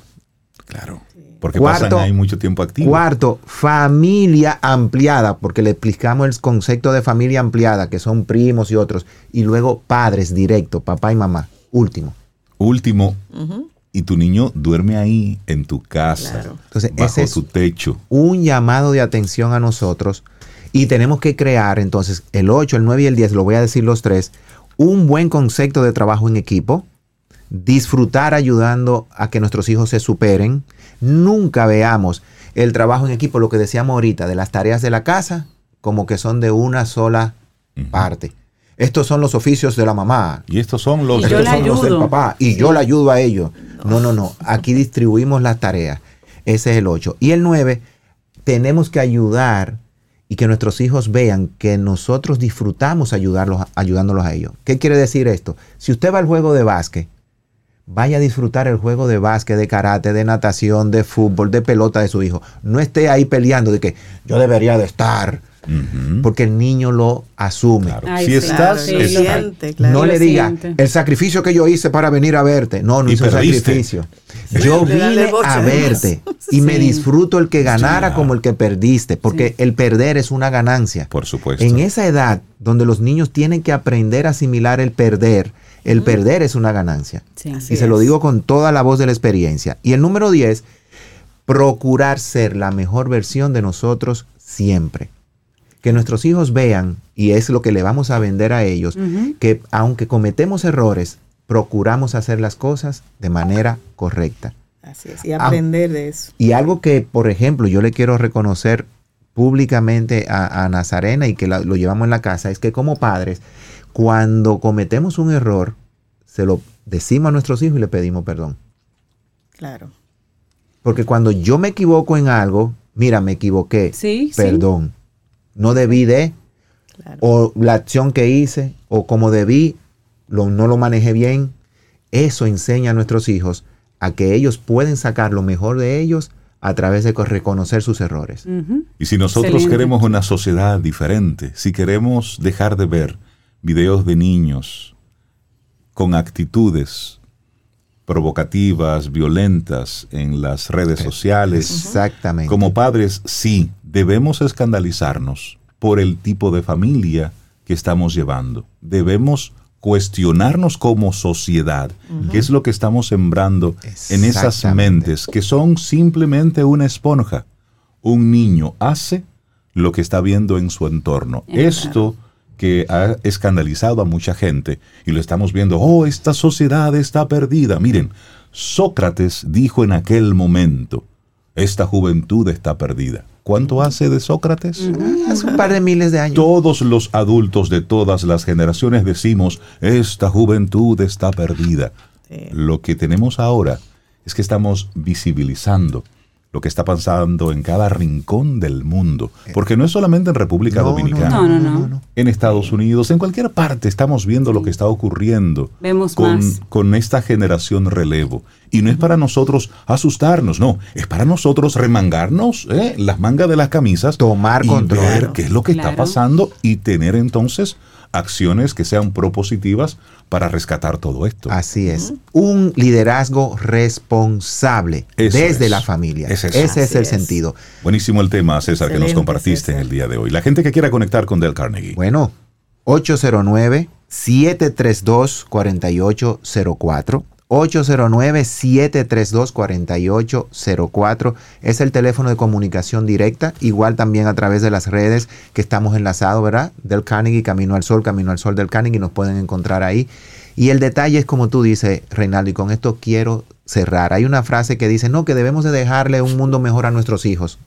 Claro. Porque Cuarto- pasan ahí mucho tiempo activo. Cuarto, familia ampliada, porque le explicamos el concepto de familia ampliada, que son primos y otros. Y luego padres directo, papá y mamá. Último. Último, y tu niño duerme ahí en tu casa, Claro. Entonces, bajo ese es tu techo. un llamado de atención a nosotros y tenemos que crear entonces el 8, el 9 y el 10, lo voy a decir los tres, un buen concepto de trabajo en equipo, disfrutar ayudando a que nuestros hijos se superen, nunca veamos el trabajo en equipo, lo que decíamos ahorita, de las tareas de la casa, como que son de una sola parte. Estos son los oficios de la mamá, Y estos son los... Y yo estos la son los del ayudo. papá y yo le ayudo a ellos. No, no, no. Aquí distribuimos las tareas. Ese es el 8. Y el 9, tenemos que ayudar y que nuestros hijos vean que nosotros disfrutamos ayudarlos, ayudándolos a ellos. ¿Qué quiere decir esto? Si usted va al juego de básquet, vaya a disfrutar el juego de básquet, de karate, de natación, de fútbol, de pelota de su hijo. No esté ahí peleando de que yo debería de estar, Porque el niño lo asume. Claro. Ay, si estás, Claro, sí, lo estás. siente, claro. No le diga el sacrificio que yo hice para venir a verte. No, no hice sacrificio. Yo vine a verte [LAUGHS] y me disfruto el que ganara Sí. como el que perdiste, porque el perder es una ganancia. Por supuesto. En esa edad donde los niños tienen que aprender a asimilar el perder, el perder es una ganancia. Y se lo digo con toda la voz de la experiencia. Y el número 10, procurar ser la mejor versión de nosotros siempre. Que nuestros hijos vean, y es lo que le vamos a vender a ellos, que aunque cometemos errores, procuramos hacer las cosas de manera correcta. Así es, y aprender de eso. Y algo que, por ejemplo, yo le quiero reconocer públicamente a, a Nazarena y que la- lo llevamos en la casa, es que como padres, cuando cometemos un error, se lo decimos a nuestros hijos y le pedimos perdón. Claro. Porque cuando yo me equivoco en algo, mira, me equivoqué, Sí, sí. No debí de, Claro. o la acción que hice, o como debí, lo- no lo manejé bien. Eso enseña a nuestros hijos a que ellos pueden sacar lo mejor de ellos a través de co- reconocer sus errores. Y si nosotros Excelente. queremos una sociedad diferente, si queremos dejar de ver videos de niños con actitudes provocativas, violentas en las redes sociales, Exactamente. como padres sí debemos escandalizarnos por el tipo de familia que estamos llevando. Debemos cuestionarnos como sociedad qué es lo que estamos sembrando en esas mentes que son simplemente una esponja. Un niño hace lo que está viendo en su entorno. Esto que ha escandalizado a mucha gente y lo estamos viendo, oh, esta sociedad está perdida. Miren, Sócrates dijo en aquel momento, esta juventud está perdida. ¿Cuánto hace de Sócrates? Hace un par de miles de años. Todos los adultos de todas las generaciones decimos, esta juventud está perdida. Sí. Lo que tenemos ahora es que estamos visibilizando lo que está pasando en cada rincón del mundo. Porque no es solamente en República No, Dominicana. No, no, no. En Estados Unidos, en cualquier parte, estamos viendo lo que está ocurriendo Vemos con, más. con esta generación relevo. Y no es para nosotros asustarnos, no, es para nosotros remangarnos ¿eh? las mangas de las camisas, Tomar y control. ver qué es lo que está pasando y tener entonces acciones que sean propositivas para rescatar todo esto. Así es. Un liderazgo responsable Eso desde es. la familia. Es eso. Ese es el es. sentido. Buenísimo el tema, César, que nos compartiste en el día de hoy. La gente que quiera conectar con Del Carnegie. Bueno, 809-732-4804. 809-732-4804 es el teléfono de comunicación directa, igual también a través de las redes que estamos enlazados, ¿verdad? Del Carnegie, Camino al Sol, Camino al Sol del Carnegie, nos pueden encontrar ahí. Y el detalle es como tú dices, Reinaldo, y con esto quiero cerrar. Hay una frase que dice, no, que debemos de dejarle un mundo mejor a nuestros hijos.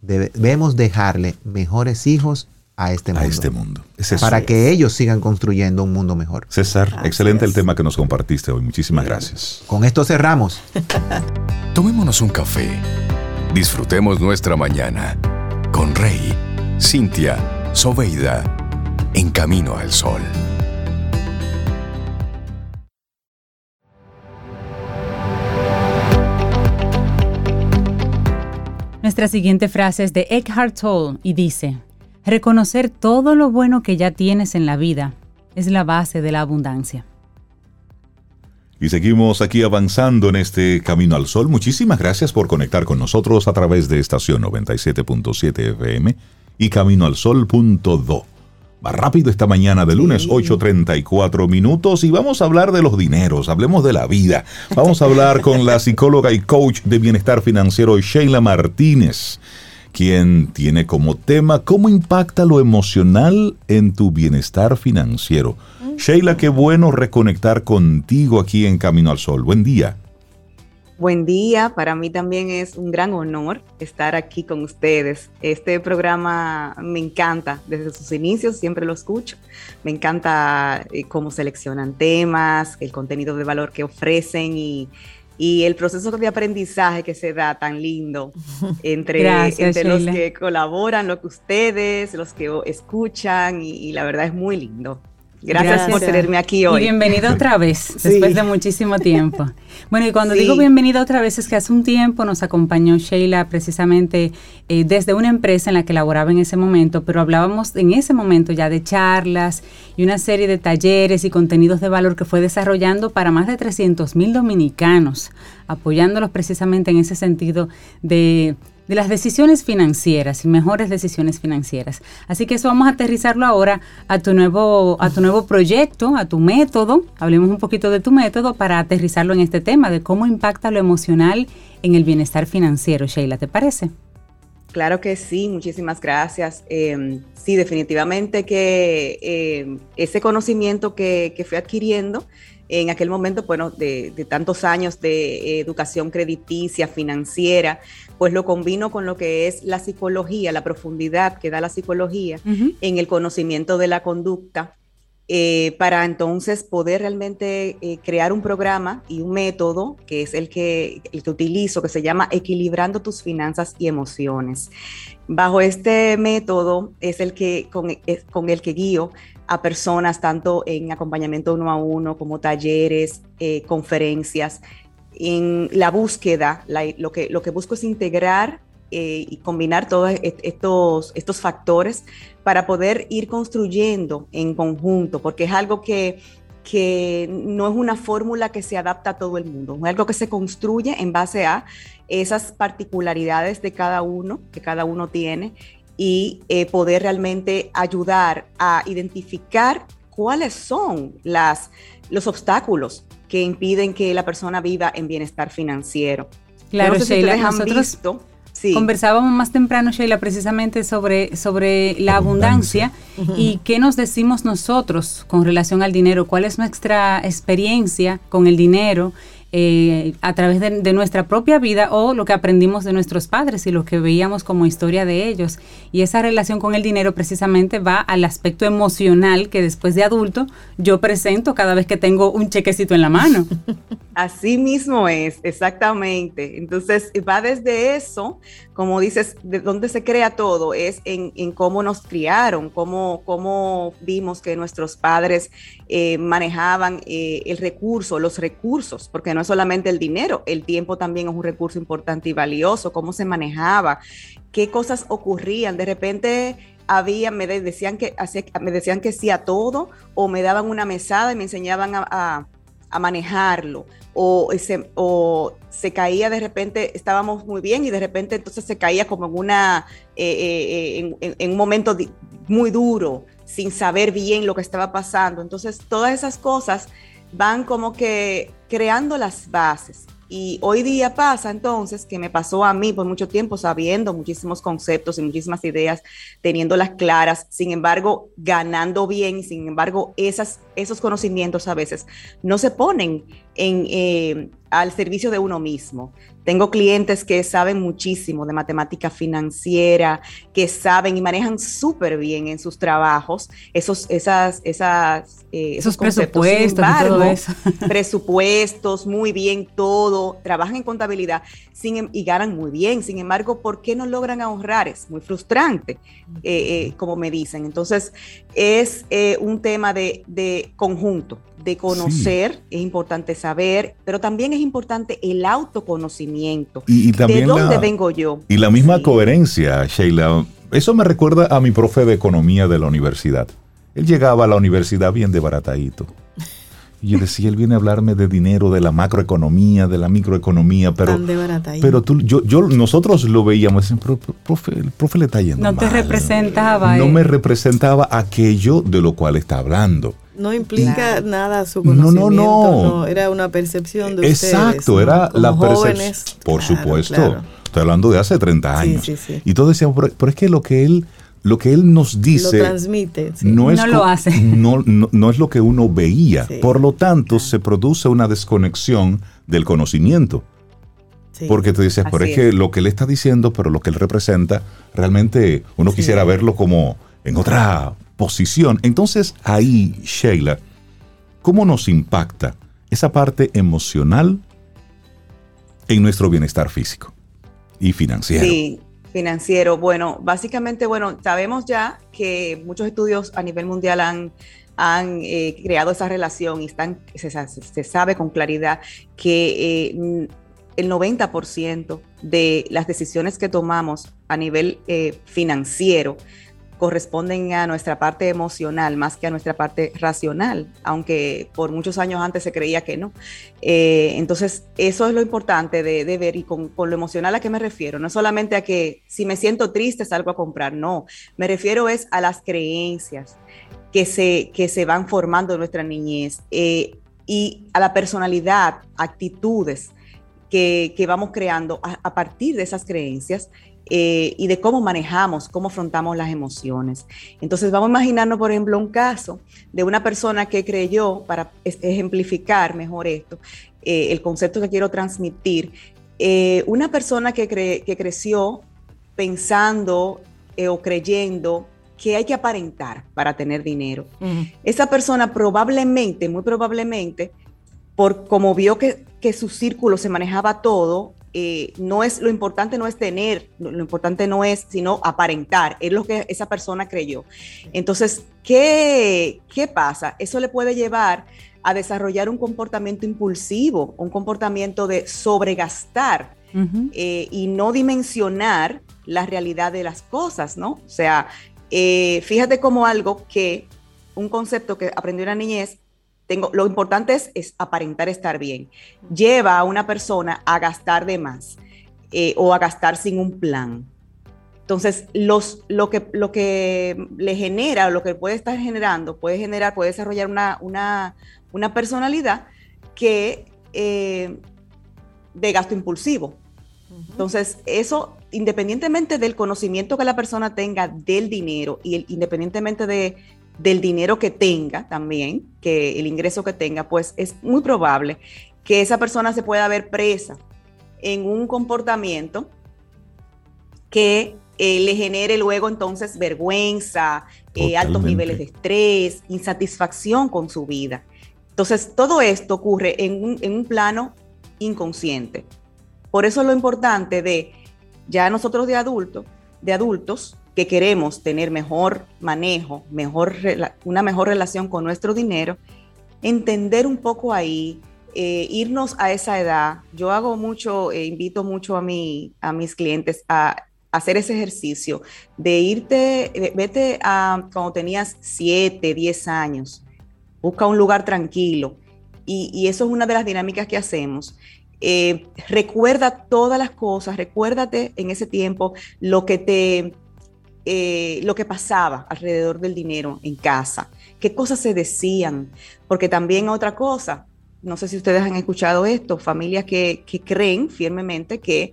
Debemos dejarle mejores hijos a este mundo. A este mundo. para que ellos sigan construyendo un mundo mejor. César, excelente el tema que nos compartiste hoy. Muchísimas gracias. Con esto cerramos. [LAUGHS] Tomémonos un café. Disfrutemos nuestra mañana con Rey, Cintia, Soveida, en camino al sol. Nuestra siguiente frase es de Eckhart Tolle y dice, Reconocer todo lo bueno que ya tienes en la vida es la base de la abundancia. Y seguimos aquí avanzando en este Camino al Sol. Muchísimas gracias por conectar con nosotros a través de estación 97.7 FM y caminoalsol.do. Va rápido esta mañana de lunes, 8.34 minutos y vamos a hablar de los dineros, hablemos de la vida. Vamos a hablar con la psicóloga y coach de bienestar financiero Sheila Martínez quien tiene como tema cómo impacta lo emocional en tu bienestar financiero. Sheila, qué bueno reconectar contigo aquí en Camino al Sol. Buen día. Buen día, para mí también es un gran honor estar aquí con ustedes. Este programa me encanta, desde sus inicios siempre lo escucho. Me encanta eh, cómo seleccionan temas, el contenido de valor que ofrecen y y el proceso de aprendizaje que se da tan lindo [LAUGHS] entre, entre los que colaboran, los que ustedes, los que escuchan, y la verdad es muy lindo. Gracias, por tenerme aquí hoy. Y bienvenida [LAUGHS] otra vez, después de muchísimo tiempo. Bueno, y cuando digo bienvenida otra vez es que hace un tiempo nos acompañó Sheila precisamente eh, desde una empresa en la que laboraba en ese momento, pero hablábamos en ese momento ya de charlas y una serie de talleres y contenidos de valor que fue desarrollando para más de 300 mil dominicanos, apoyándolos precisamente en ese sentido de de las decisiones financieras y mejores decisiones financieras. Así que eso vamos a aterrizarlo ahora a tu nuevo, a tu nuevo proyecto, a tu método. Hablemos un poquito de tu método para aterrizarlo en este tema de cómo impacta lo emocional en el bienestar financiero. Sheila, ¿te parece? Claro que sí, muchísimas gracias. Em, sí, definitivamente que em, ese conocimiento que, que fui adquiriendo en aquel momento, bueno, de, tantos años de educación crediticia, financiera, pues lo combino con lo que es la psicología, la profundidad que da la psicología en el conocimiento de la conducta, eh, para entonces poder realmente eh, crear un programa y un método que es el que, el que utilizo, que se llama Equilibrando tus finanzas y emociones. Bajo este método es el que, con, con el que guío a personas tanto en acompañamiento uno a uno como talleres, eh, conferencias. En la búsqueda, lo, que, lo que busco es integrar eh, y combinar todos estos, estos factores para poder ir construyendo en conjunto, porque es algo que, que no es una fórmula que se adapta a todo el mundo, es algo que se construye en base a esas particularidades de cada uno, que cada uno tiene, y eh, poder realmente ayudar a identificar cuáles son las, los obstáculos que impiden que la persona viva en bienestar financiero. Claro, Sheila, nosotros conversábamos más temprano, Sheila, precisamente sobre, sobre la abundancia, y qué nos decimos nosotros con relación al dinero, cuál es nuestra experiencia con el dinero eh, a través de, nuestra propia vida o lo que aprendimos de nuestros padres y lo que veíamos como historia de ellos. Y esa relación con el dinero precisamente va al aspecto emocional que después de adulto yo presento cada vez que tengo un chequecito en la mano. [LAUGHS] Así mismo es, exactamente. Entonces va desde eso, como dices, de dónde se crea todo, es en, cómo nos criaron, cómo, cómo vimos que nuestros padres eh, manejaban eh, el recurso, los recursos, porque no es solamente el dinero, el tiempo también es un recurso importante y valioso, cómo se manejaba, qué cosas ocurrían. De repente había, me decían que, me decían que sí a todo, o me daban una mesada y me enseñaban a, manejarlo, o se, o se caía de repente, estábamos muy bien y de repente entonces se caía como en una, eh, en, un momento muy duro sin saber bien lo que estaba pasando. Entonces, todas esas cosas van como que creando las bases. Y hoy día pasa entonces, que me pasó a mí por mucho tiempo sabiendo muchísimos conceptos y muchísimas ideas, teniéndolas claras, sin embargo, ganando bien y sin embargo, esas, esos conocimientos a veces no se ponen en, eh, al servicio de uno mismo. Tengo clientes que saben muchísimo de matemática financiera, que saben y manejan súper bien en sus trabajos esos, esas, esas, eh, esos, presupuestos, todo eso. [LAUGHS] presupuestos, muy bien todo, trabajan en contabilidad sin, em, y ganan muy bien. Sin embargo, ¿por qué no logran ahorrar? Es muy frustrante, eh, eh, como me dicen. Entonces, es un tema de, de conjunto de conocer, es importante saber, pero también es importante el autoconocimiento. Y, también ¿De dónde vengo yo? Y la misma coherencia, Sheila. Eso me recuerda a mi profe de economía de la universidad. Él llegaba a la universidad bien de baratadito. Y yo decía, él viene a hablarme de dinero, de la macroeconomía, de la microeconomía, pero, pero tú, yo, yo, nosotros lo veíamos, pero, profe, el profe le está yendo No te representaba. No me representaba aquello de lo cual está hablando. No implica nada su conocimiento. No, no, no. Era una percepción de Exacto, era la percepción. Por supuesto. Estoy hablando de hace 30 años. Sí, sí, sí. Y todos decíamos, pero, es que lo que él lo que él nos dice lo transmite, no, es lo hace. [LAUGHS] No, no, es lo que uno veía. Por lo tanto, se produce una desconexión del conocimiento. Porque tú dices, pero es, que lo que él está diciendo, pero lo que él representa, realmente uno quisiera verlo como en otra posición. Entonces ahí, Sheila, ¿cómo nos impacta esa parte emocional en nuestro bienestar físico y financiero? Sí, financiero. Bueno, básicamente, bueno, sabemos ya que muchos estudios a nivel mundial han, han eh, creado esa relación y están, se, sabe con claridad que eh, el 90% de las decisiones que tomamos a nivel eh, financiero corresponden a nuestra parte emocional más que a nuestra parte racional, aunque por muchos años antes se creía que no. Eh, entonces, eso es lo importante de, ver y con, lo emocional a qué me refiero. No solamente a que si me siento triste salgo a comprar, no, me refiero es a las creencias que se, que se van formando en nuestra niñez eh, y a la personalidad, actitudes. Que, vamos creando a partir de esas creencias eh, y de cómo manejamos, cómo afrontamos las emociones. Entonces vamos a imaginarnos, por ejemplo, un caso de una persona que creyó, para ejemplificar mejor esto, eh, el concepto que quiero transmitir, eh, una persona que, que creció pensando o creyendo que hay que aparentar para tener dinero. Esa persona probablemente, muy probablemente, por como vio que, que su círculo se manejaba todo, eh, no es lo importante no es tener, lo, importante no es sino aparentar, es lo que esa persona creyó. Entonces, ¿qué, qué pasa? Eso le puede llevar a desarrollar un comportamiento impulsivo, un comportamiento de sobregastar eh, y no dimensionar la realidad de las cosas, ¿no? O sea, eh, fíjate como algo que, un concepto que aprendió en la niñez, lo importante es, aparentar estar bien. Lleva a una persona a gastar de más eh, o a gastar sin un plan. Entonces, los, lo, que, lo que le genera o lo que puede estar generando, puede generar, puede desarrollar una, una, personalidad que eh, de gasto impulsivo. Entonces, eso, independientemente del conocimiento que la persona tenga del dinero y independientemente de del dinero que tenga también, que el ingreso que tenga, pues es muy probable que esa persona se pueda ver presa en un comportamiento que eh, le genere luego entonces vergüenza, eh, altos niveles de estrés, insatisfacción con su vida. Entonces, todo esto ocurre en un, en un plano inconsciente. Por eso lo importante de ya nosotros de adultos, de adultos, que queremos tener mejor manejo, mejor, una mejor relación con nuestro dinero, entender un poco ahí, eh, irnos a esa edad. Yo hago mucho, eh, invito mucho a, mi, a mis clientes a hacer ese ejercicio de irte, vete a cuando tenías 7, 10 años, busca un lugar tranquilo. Y, eso es una de las dinámicas que hacemos. Eh, recuerda todas las cosas, recuérdate en ese tiempo lo que te eh, lo que pasaba alrededor del dinero en casa, qué cosas se decían, porque también otra cosa, no sé si ustedes han escuchado esto, familias que, creen firmemente que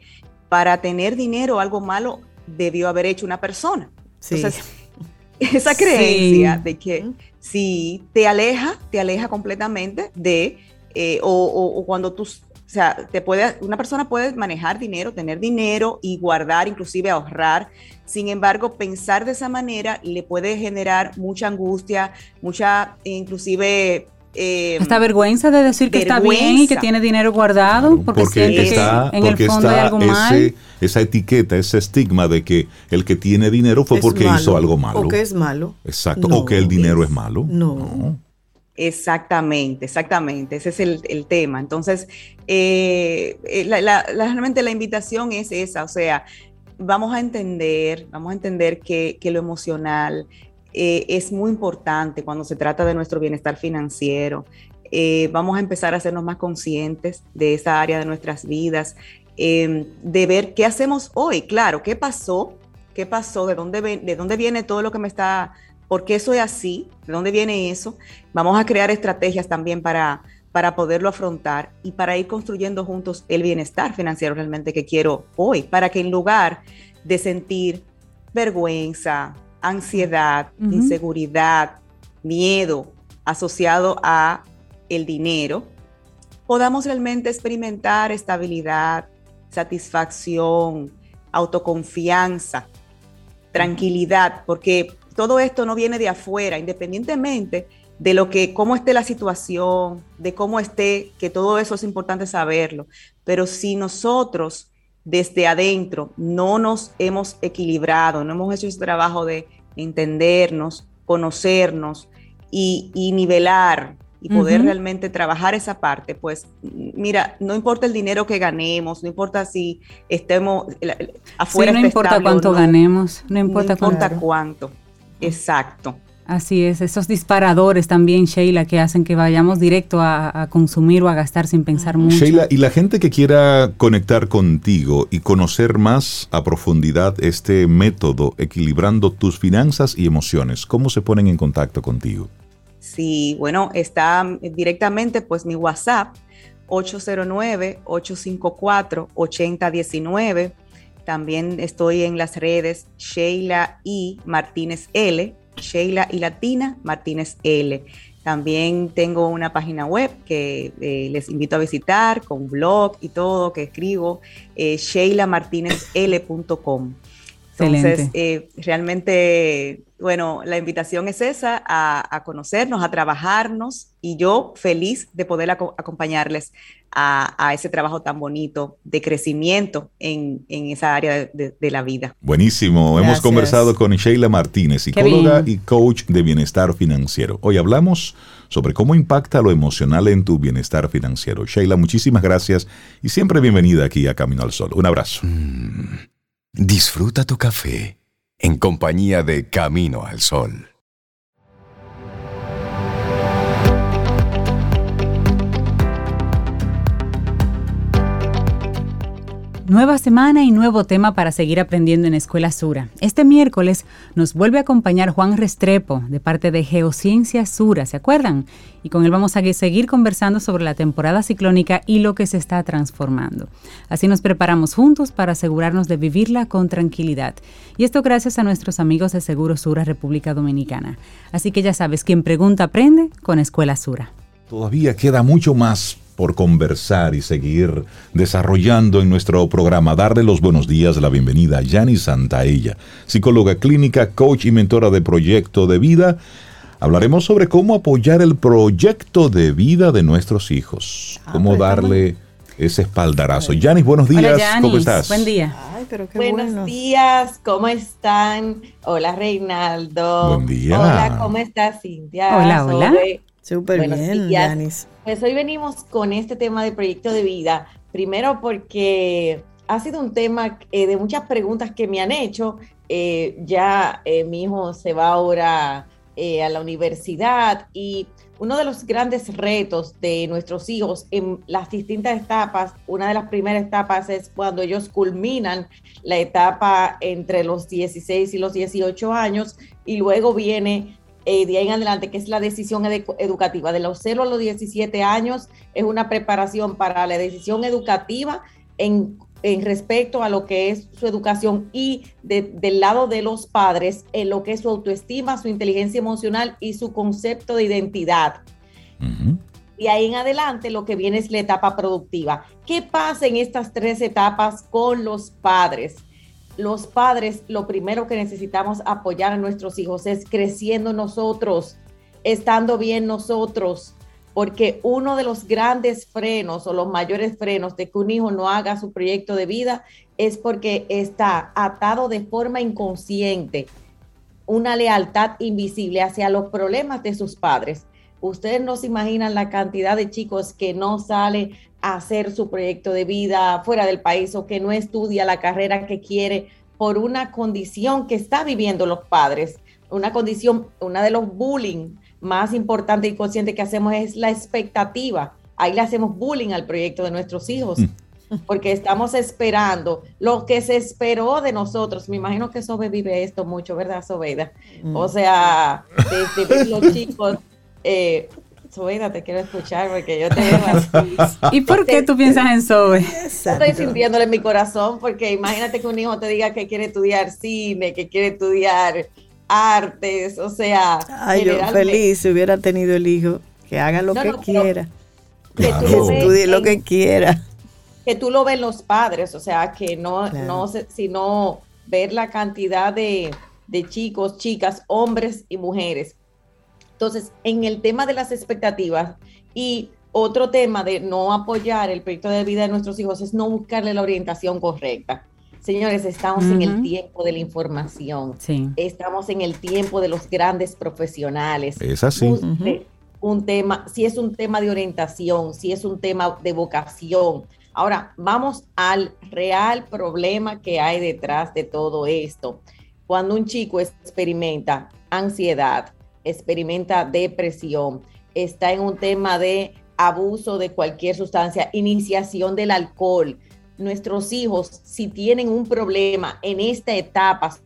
para tener dinero algo malo debió haber hecho una persona. Entonces, [LAUGHS] esa creencia de que si te aleja, te aleja completamente de, eh, o, cuando tú O sea, te puede, una persona puede manejar dinero, tener dinero y guardar, inclusive ahorrar. Sin embargo, pensar de esa manera le puede generar mucha angustia, mucha, inclusive eh, Hasta vergüenza de decir que está bien y que tiene dinero guardado porque, siente que en el fondo hay algo mal. Esa etiqueta, ese estigma de que el que tiene dinero fue porque hizo algo malo. O que es malo. Exacto. o que el dinero es, malo. No. Exactamente, exactamente. Ese es el, tema. Entonces, eh, eh, la, realmente la invitación es esa. O sea, vamos a entender, vamos a entender que, lo emocional, eh, es muy importante cuando se trata de nuestro bienestar financiero. Vamos a empezar a hacernos más conscientes de esa área de nuestras vidas, em, de ver qué hacemos hoy, claro, qué pasó, qué pasó, de dónde, de dónde viene todo lo que me está, por qué soy así, de dónde viene eso. Vamos a crear estrategias también para, para poderlo afrontar y para ir construyendo juntos el bienestar financiero realmente que quiero hoy, para que en lugar de sentir vergüenza, ansiedad, inseguridad, miedo asociado a el dinero, podamos realmente experimentar estabilidad, satisfacción, autoconfianza, tranquilidad, porque todo esto no viene de afuera, independientemente de lo que, cómo esté la situación, de cómo esté, que todo eso es importante saberlo. Pero si nosotros desde adentro no nos hemos equilibrado, no hemos hecho ese trabajo de entendernos, conocernos y, nivelar y poder realmente trabajar esa parte, pues mira, no importa el dinero que ganemos, no importa si estemos afuera. no importa cuánto ganemos, no importa, no importa cuánto. Exacto. Así es, esos disparadores también, Sheila, que hacen que vayamos directo a, consumir o a gastar sin pensar mucho. Sheila, y la gente que quiera conectar contigo y conocer más a profundidad este método equilibrando tus finanzas y emociones, ¿cómo se ponen en contacto contigo? Sí, bueno, está directamente pues mi WhatsApp 809-854-8019. También estoy en las redes Sheila y Martínez L Sheila y Latina Martínez L. También tengo una página web que eh, les invito a visitar con blog y todo que escribo, eh, sheilamartinezl.com. Entonces, eh, realmente, bueno, la invitación es esa, a, conocernos, a trabajarnos y yo feliz de poder acompañarles a, ese trabajo tan bonito de crecimiento en, esa área de, la vida. Buenísimo. Hemos conversado con Sheila Martínez, psicóloga y coach de bienestar financiero. Hoy hablamos sobre cómo impacta lo emocional en tu bienestar financiero. Sheila, muchísimas gracias y siempre bienvenida aquí a Camino al Sol. Un abrazo. Mm. Disfruta tu café en compañía de Camino al Sol. Nueva semana y nuevo tema para seguir aprendiendo en Escuela Sura. Este miércoles nos vuelve a acompañar Juan Restrepo de parte de Geociencia Sura, ¿se acuerdan? Y con él vamos a seguir conversando sobre la temporada ciclónica y lo que se está transformando. Así nos preparamos juntos para asegurarnos de vivirla con tranquilidad. Y esto gracias a nuestros amigos de Seguro Sura República Dominicana. Así que ya sabes, quien pregunta aprende con Escuela Sura. Todavía queda mucho más por conversar y seguir desarrollando en nuestro programa. Darle los buenos días, la bienvenida a Yani Santaella, psicóloga clínica, coach y mentora de proyecto de vida. Hablaremos sobre cómo apoyar el proyecto de vida de nuestros hijos, ah, cómo pues, darle ese espaldarazo. Yanis, buenos días, ¿cómo estás? Buen día. Buenos días, ¿cómo están? Hola Reinaldo. Buen día. Hola, ¿cómo estás Cintia? Hola, hola. Súper bien, Yanis. Pues hoy venimos con este tema de proyecto de vida. Primero porque ha sido un tema eh, de muchas preguntas que me han hecho. Eh, ya eh, mi hijo se va ahora a la universidad y uno de los grandes retos de nuestros hijos en las distintas etapas, una de las primeras etapas es cuando ellos culminan la etapa entre los 16 y los 18 años y luego viene eh, de ahí en adelante, que es la decisión educativa. De los 0 a los 17 años es una preparación para la decisión educativa en, respecto a lo que es su educación y del lado de los padres en lo que es su autoestima, su inteligencia emocional y su concepto de identidad. Y ahí en adelante lo que viene es la etapa productiva. ¿Qué pasa en estas tres etapas con los padres? Los padres, lo primero que necesitamos apoyar a nuestros hijos es creciendo nosotros, estando bien nosotros, porque uno de los grandes frenos o los mayores frenos de que un hijo no haga su proyecto de vida es porque está atado de forma inconsciente una lealtad invisible hacia los problemas de sus padres. Ustedes no se imaginan la cantidad de chicos que no sale hacer su proyecto de vida fuera del país o que no estudia la carrera que quiere por una condición que está viviendo los padres. Una condición, una de los bullying más importantes y conscientes que hacemos es la expectativa. Ahí le hacemos bullying al proyecto de nuestros hijos. Mm. Porque estamos esperando lo que se esperó de nosotros. Me imagino que Sobe vive esto mucho, ¿verdad, Sobeda? Mm. O sea, desde los chicos eh, Sobeida, te quiero escuchar porque yo te veo así. [LAUGHS] ¿Y por qué tú piensas en Sobe? Estoy sintiéndole en mi corazón porque imagínate que un hijo te diga que quiere estudiar cine, que quiere estudiar artes, o sea... Ay, yo feliz si hubiera tenido el hijo, que haga lo que quiera. Que tú estudie lo que quiera. Que tú lo ves los padres, o sea, que no, no sino ver la cantidad de, de chicos, chicas, hombres y mujeres entonces, en el tema de las expectativas y otro tema de no apoyar el proyecto de vida de nuestros hijos es no buscarle la orientación correcta. Señores, estamos en el tiempo de la información. Estamos en el tiempo de los grandes profesionales. Es así. Un tema, si es un tema de orientación, si es un tema de vocación. Ahora, vamos al real problema que hay detrás de todo esto. Cuando un chico experimenta ansiedad, experimenta depresión, está en un tema de abuso de cualquier sustancia, iniciación del alcohol. Nuestros hijos, si tienen un problema en esta etapa,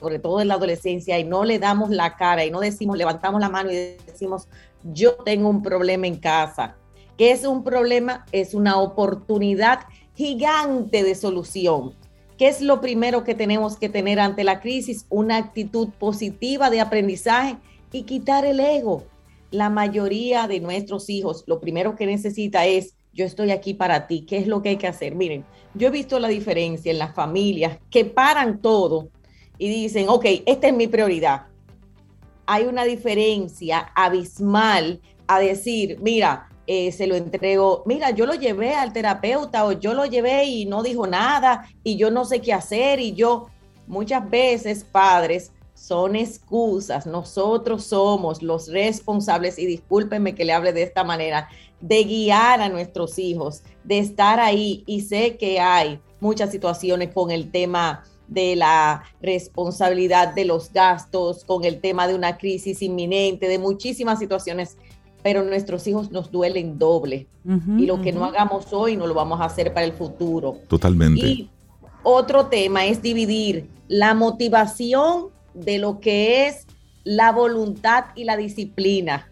sobre todo en la adolescencia, y no le damos la cara y no decimos, levantamos la mano y decimos, yo tengo un problema en casa. ¿Qué es un problema? Es una oportunidad gigante de solución. ¿Qué es lo primero que tenemos que tener ante la crisis? Una actitud positiva de aprendizaje y quitar el ego. La mayoría de nuestros hijos lo primero que necesita es, yo estoy aquí para ti, ¿qué es lo que hay que hacer? Miren, yo he visto la diferencia en las familias que paran todo y dicen, ok, esta es mi prioridad. Hay una diferencia abismal a decir, mira, eh, se lo entrego, mira, yo lo llevé al terapeuta o yo lo llevé y no dijo nada y yo no sé qué hacer y yo, muchas veces padres son excusas. Nosotros somos los responsables, y discúlpenme que le hable de esta manera, de guiar a nuestros hijos, de estar ahí. Y sé que hay muchas situaciones con el tema de la responsabilidad de los gastos, con el tema de una crisis inminente, de muchísimas situaciones, pero nuestros hijos nos duelen doble. y lo que no hagamos hoy no lo vamos a hacer para el futuro. Totalmente. Y otro tema es dividir la motivación de lo que es la voluntad y la disciplina.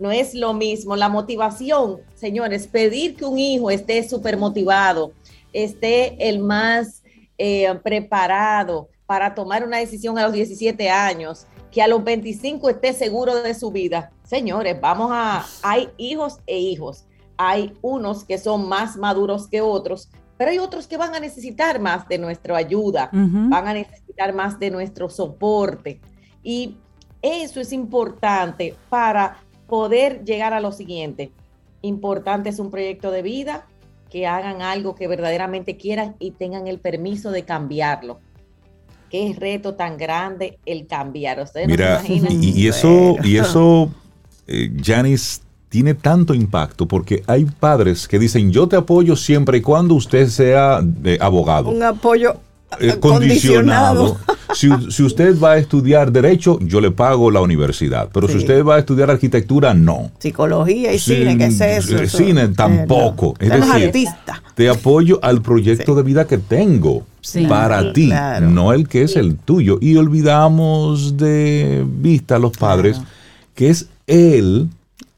No es lo mismo. La motivación, señores, pedir que un hijo esté súper motivado, esté el más eh, preparado para tomar una decisión a los 17 años, que a los 25 esté seguro de su vida. Señores, vamos a, hay hijos e hijos. Hay unos que son más maduros que otros, pero hay otros que van a necesitar más de nuestra ayuda, van a necesitar más de nuestro soporte. Y eso es importante para poder llegar a lo siguiente. Importante es un proyecto de vida, que hagan algo que verdaderamente quieran y tengan el permiso de cambiarlo. Qué reto tan grande el cambiar. Ustedes Mira, y, eso, y eso, eh, Janice, tiene tanto impacto porque hay padres que dicen yo te apoyo siempre y cuando usted sea eh, abogado. Un apoyo eh, condicionado. si, usted va a estudiar derecho, yo le pago la universidad, pero si usted va a estudiar arquitectura, no. Psicología y cine, ¿qué es eso? Cine tampoco. Es decir, te apoyo al proyecto de vida que tengo. para ti, no el que es el tuyo. Y olvidamos de vista a los padres que es él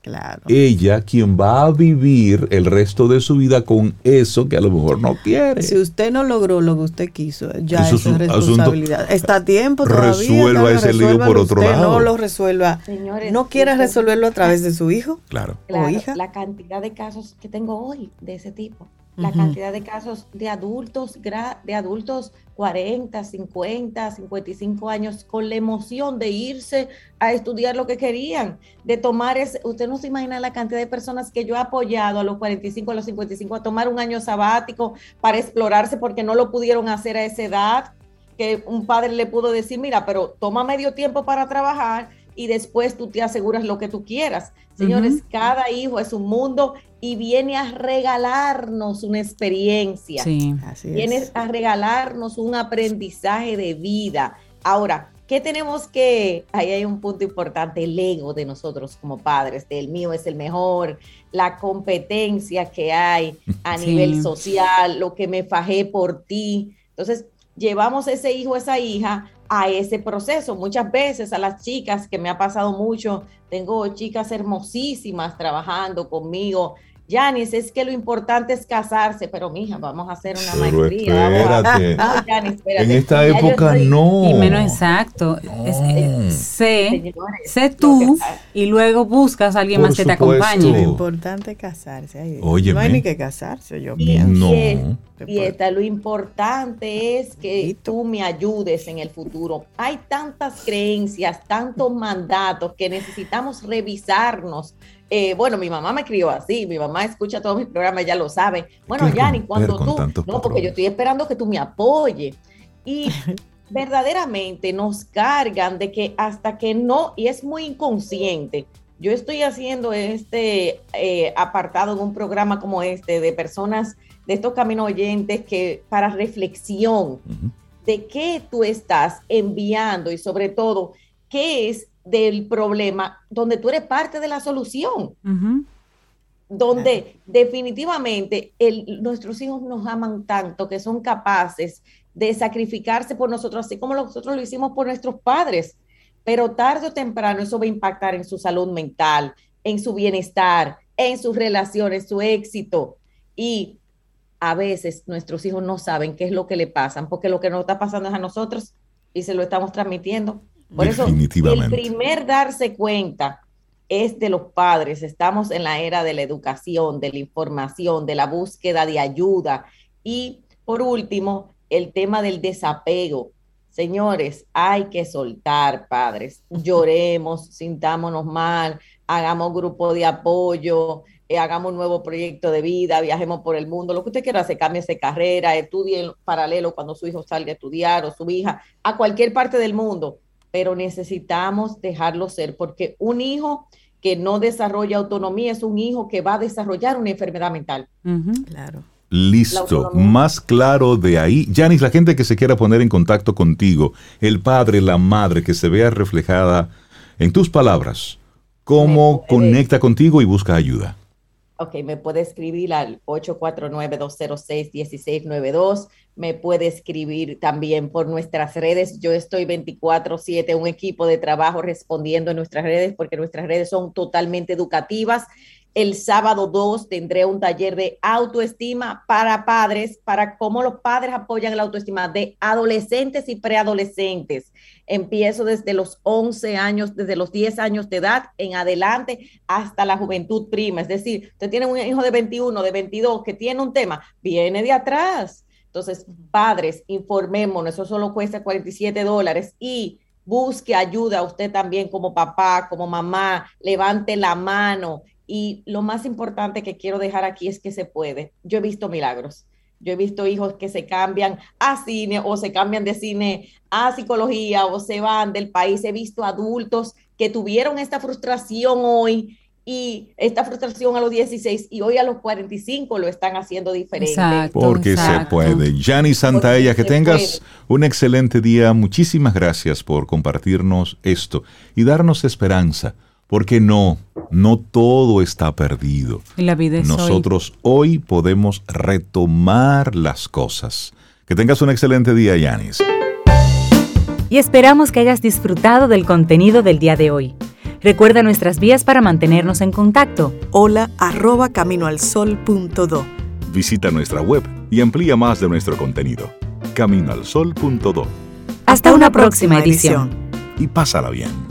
Claro. ella quien va a vivir el resto de su vida con eso que a lo mejor no quiere. Si usted no logró lo que usted quiso, ya Eso es un responsabilidad. Está a tiempo todavía. Resuelva claro, ese lío por otro usted, lado. No lo resuelva. Señores, no quiera eso- resolverlo a través de su hijo. Claro. Claro, o hija. la cantidad de casos que tengo hoy de ese tipo, la cantidad de casos de adultos, de adultos 40, 50, 55 años con la emoción de irse a estudiar lo que querían, de tomar ese, usted no se imagina la cantidad de personas que yo he apoyado a los 45, a los 55 a tomar un año sabático para explorarse porque no lo pudieron hacer a esa edad, que un padre le pudo decir, mira, pero toma medio tiempo para trabajar y después tú te aseguras lo que tú quieras. Señores, Ujú. cada hijo es un mundo y viene a regalarnos una experiencia. Sí. Así Viene es. a regalarnos un aprendizaje de vida. Ahora, ¿qué tenemos que...? Ahí hay un punto importante, el ego de nosotros como padres, del mío es el mejor, la competencia que hay a Sí. nivel social, lo que me fajé por ti. Entonces, llevamos ese hijo, esa hija a ese proceso. Muchas veces a las chicas, que me ha pasado mucho, tengo chicas hermosísimas trabajando conmigo. Yanis, es que lo importante es casarse, pero mija, vamos a hacer una Pero maestría. vamos a- espérate. [LAUGHS] No, Yanis, espérate. En esta Ya época estoy- no. Y menos exacto. Es- es- sé, Señores, sé lo tú que y luego buscas a alguien Por más que te acompañe. Lo importante es casarse. Óyeme. no hay ni que casarse, yo pienso. No. y esta, lo importante es que tú me ayudes en el futuro. Hay tantas creencias, tantos mandatos que necesitamos revisarnos. Eh, bueno, mi mamá me crió así, mi mamá escucha todos mis programas, ya lo sabe. Bueno, Yanni, cuando tú, no, porque yo estoy esperando que tú me apoyes. Y [LAUGHS] verdaderamente nos cargan de que hasta que no, y es muy inconsciente, yo estoy haciendo este eh, apartado en un programa como este de personas de estos caminos oyentes que para reflexión de qué tú estás enviando y sobre todo qué es del problema donde tú eres parte de la solución donde definitivamente el- nuestros hijos nos aman tanto que son capaces de sacrificarse por nosotros, así como nosotros lo hicimos por nuestros padres. Pero tarde o temprano eso va a impactar en su salud mental, en su bienestar, en sus relaciones, su éxito. Y a veces nuestros hijos no saben qué es lo que le pasan, porque lo que nos está pasando es a nosotros y se lo estamos transmitiendo. Por eso, el Definitivamente. primer darse cuenta es de los padres. Estamos en la era de la educación, de la información, de la búsqueda de ayuda. Y por último, el tema del desapego. Señores, hay que soltar, padres. [LAUGHS] Lloremos, sintámonos mal, hagamos grupo de apoyo, eh, hagamos un nuevo proyecto de vida, viajemos por el mundo, lo que usted quiera hacer, cámbiese de carrera, estudie en paralelo cuando su hijo salga a estudiar o su hija, a cualquier parte del mundo, pero necesitamos dejarlo ser, porque un hijo que no desarrolla autonomía es un hijo que va a desarrollar una enfermedad mental. Claro. La Listo, más claro de ahí. Janis, la gente que se quiera poner en contacto contigo, el padre, la madre, que se vea reflejada en tus palabras, ¿cómo conecta contigo y busca ayuda? Ok, me puede escribir al 849-206-1692. Me puede escribir también por nuestras redes. Yo estoy 24/7, un equipo de trabajo respondiendo en nuestras redes porque nuestras redes son totalmente educativas. El sábado 2 tendré un taller de autoestima para padres, para cómo los padres apoyan la autoestima de adolescentes y preadolescentes. Empiezo desde los 11 años, desde los 10 años de edad en adelante hasta la juventud prima. Es decir, usted tiene un hijo de 21, de 22 que tiene un tema, viene de atrás. Entonces, padres, informémonos, eso solo cuesta 47 dólares y busque ayuda usted también como papá, como mamá, levante la mano. Y lo más importante que quiero dejar aquí es que se puede. Yo he visto milagros. Yo he visto hijos que se cambian a cine o se cambian de cine a psicología o se van del país. He visto adultos que tuvieron esta frustración hoy y esta frustración a los 16 y hoy a los 45 lo están haciendo diferente. Exacto. Porque se exacto. puede. Janis Santaella, que se tengas un excelente día. Muchísimas gracias por compartirnos esto y darnos esperanza. Porque no, no todo está perdido. La vida es. Nosotros hoy podemos retomar las cosas. Que tengas un excelente día, Yanis. y esperamos que hayas disfrutado del contenido del día de hoy. Recuerda nuestras vías para mantenernos en contacto. Hola arroba caminoalsol.do. Visita nuestra web y amplía más de nuestro contenido. Caminoalsol.do. Hasta, una, próxima edición. Y pásala bien.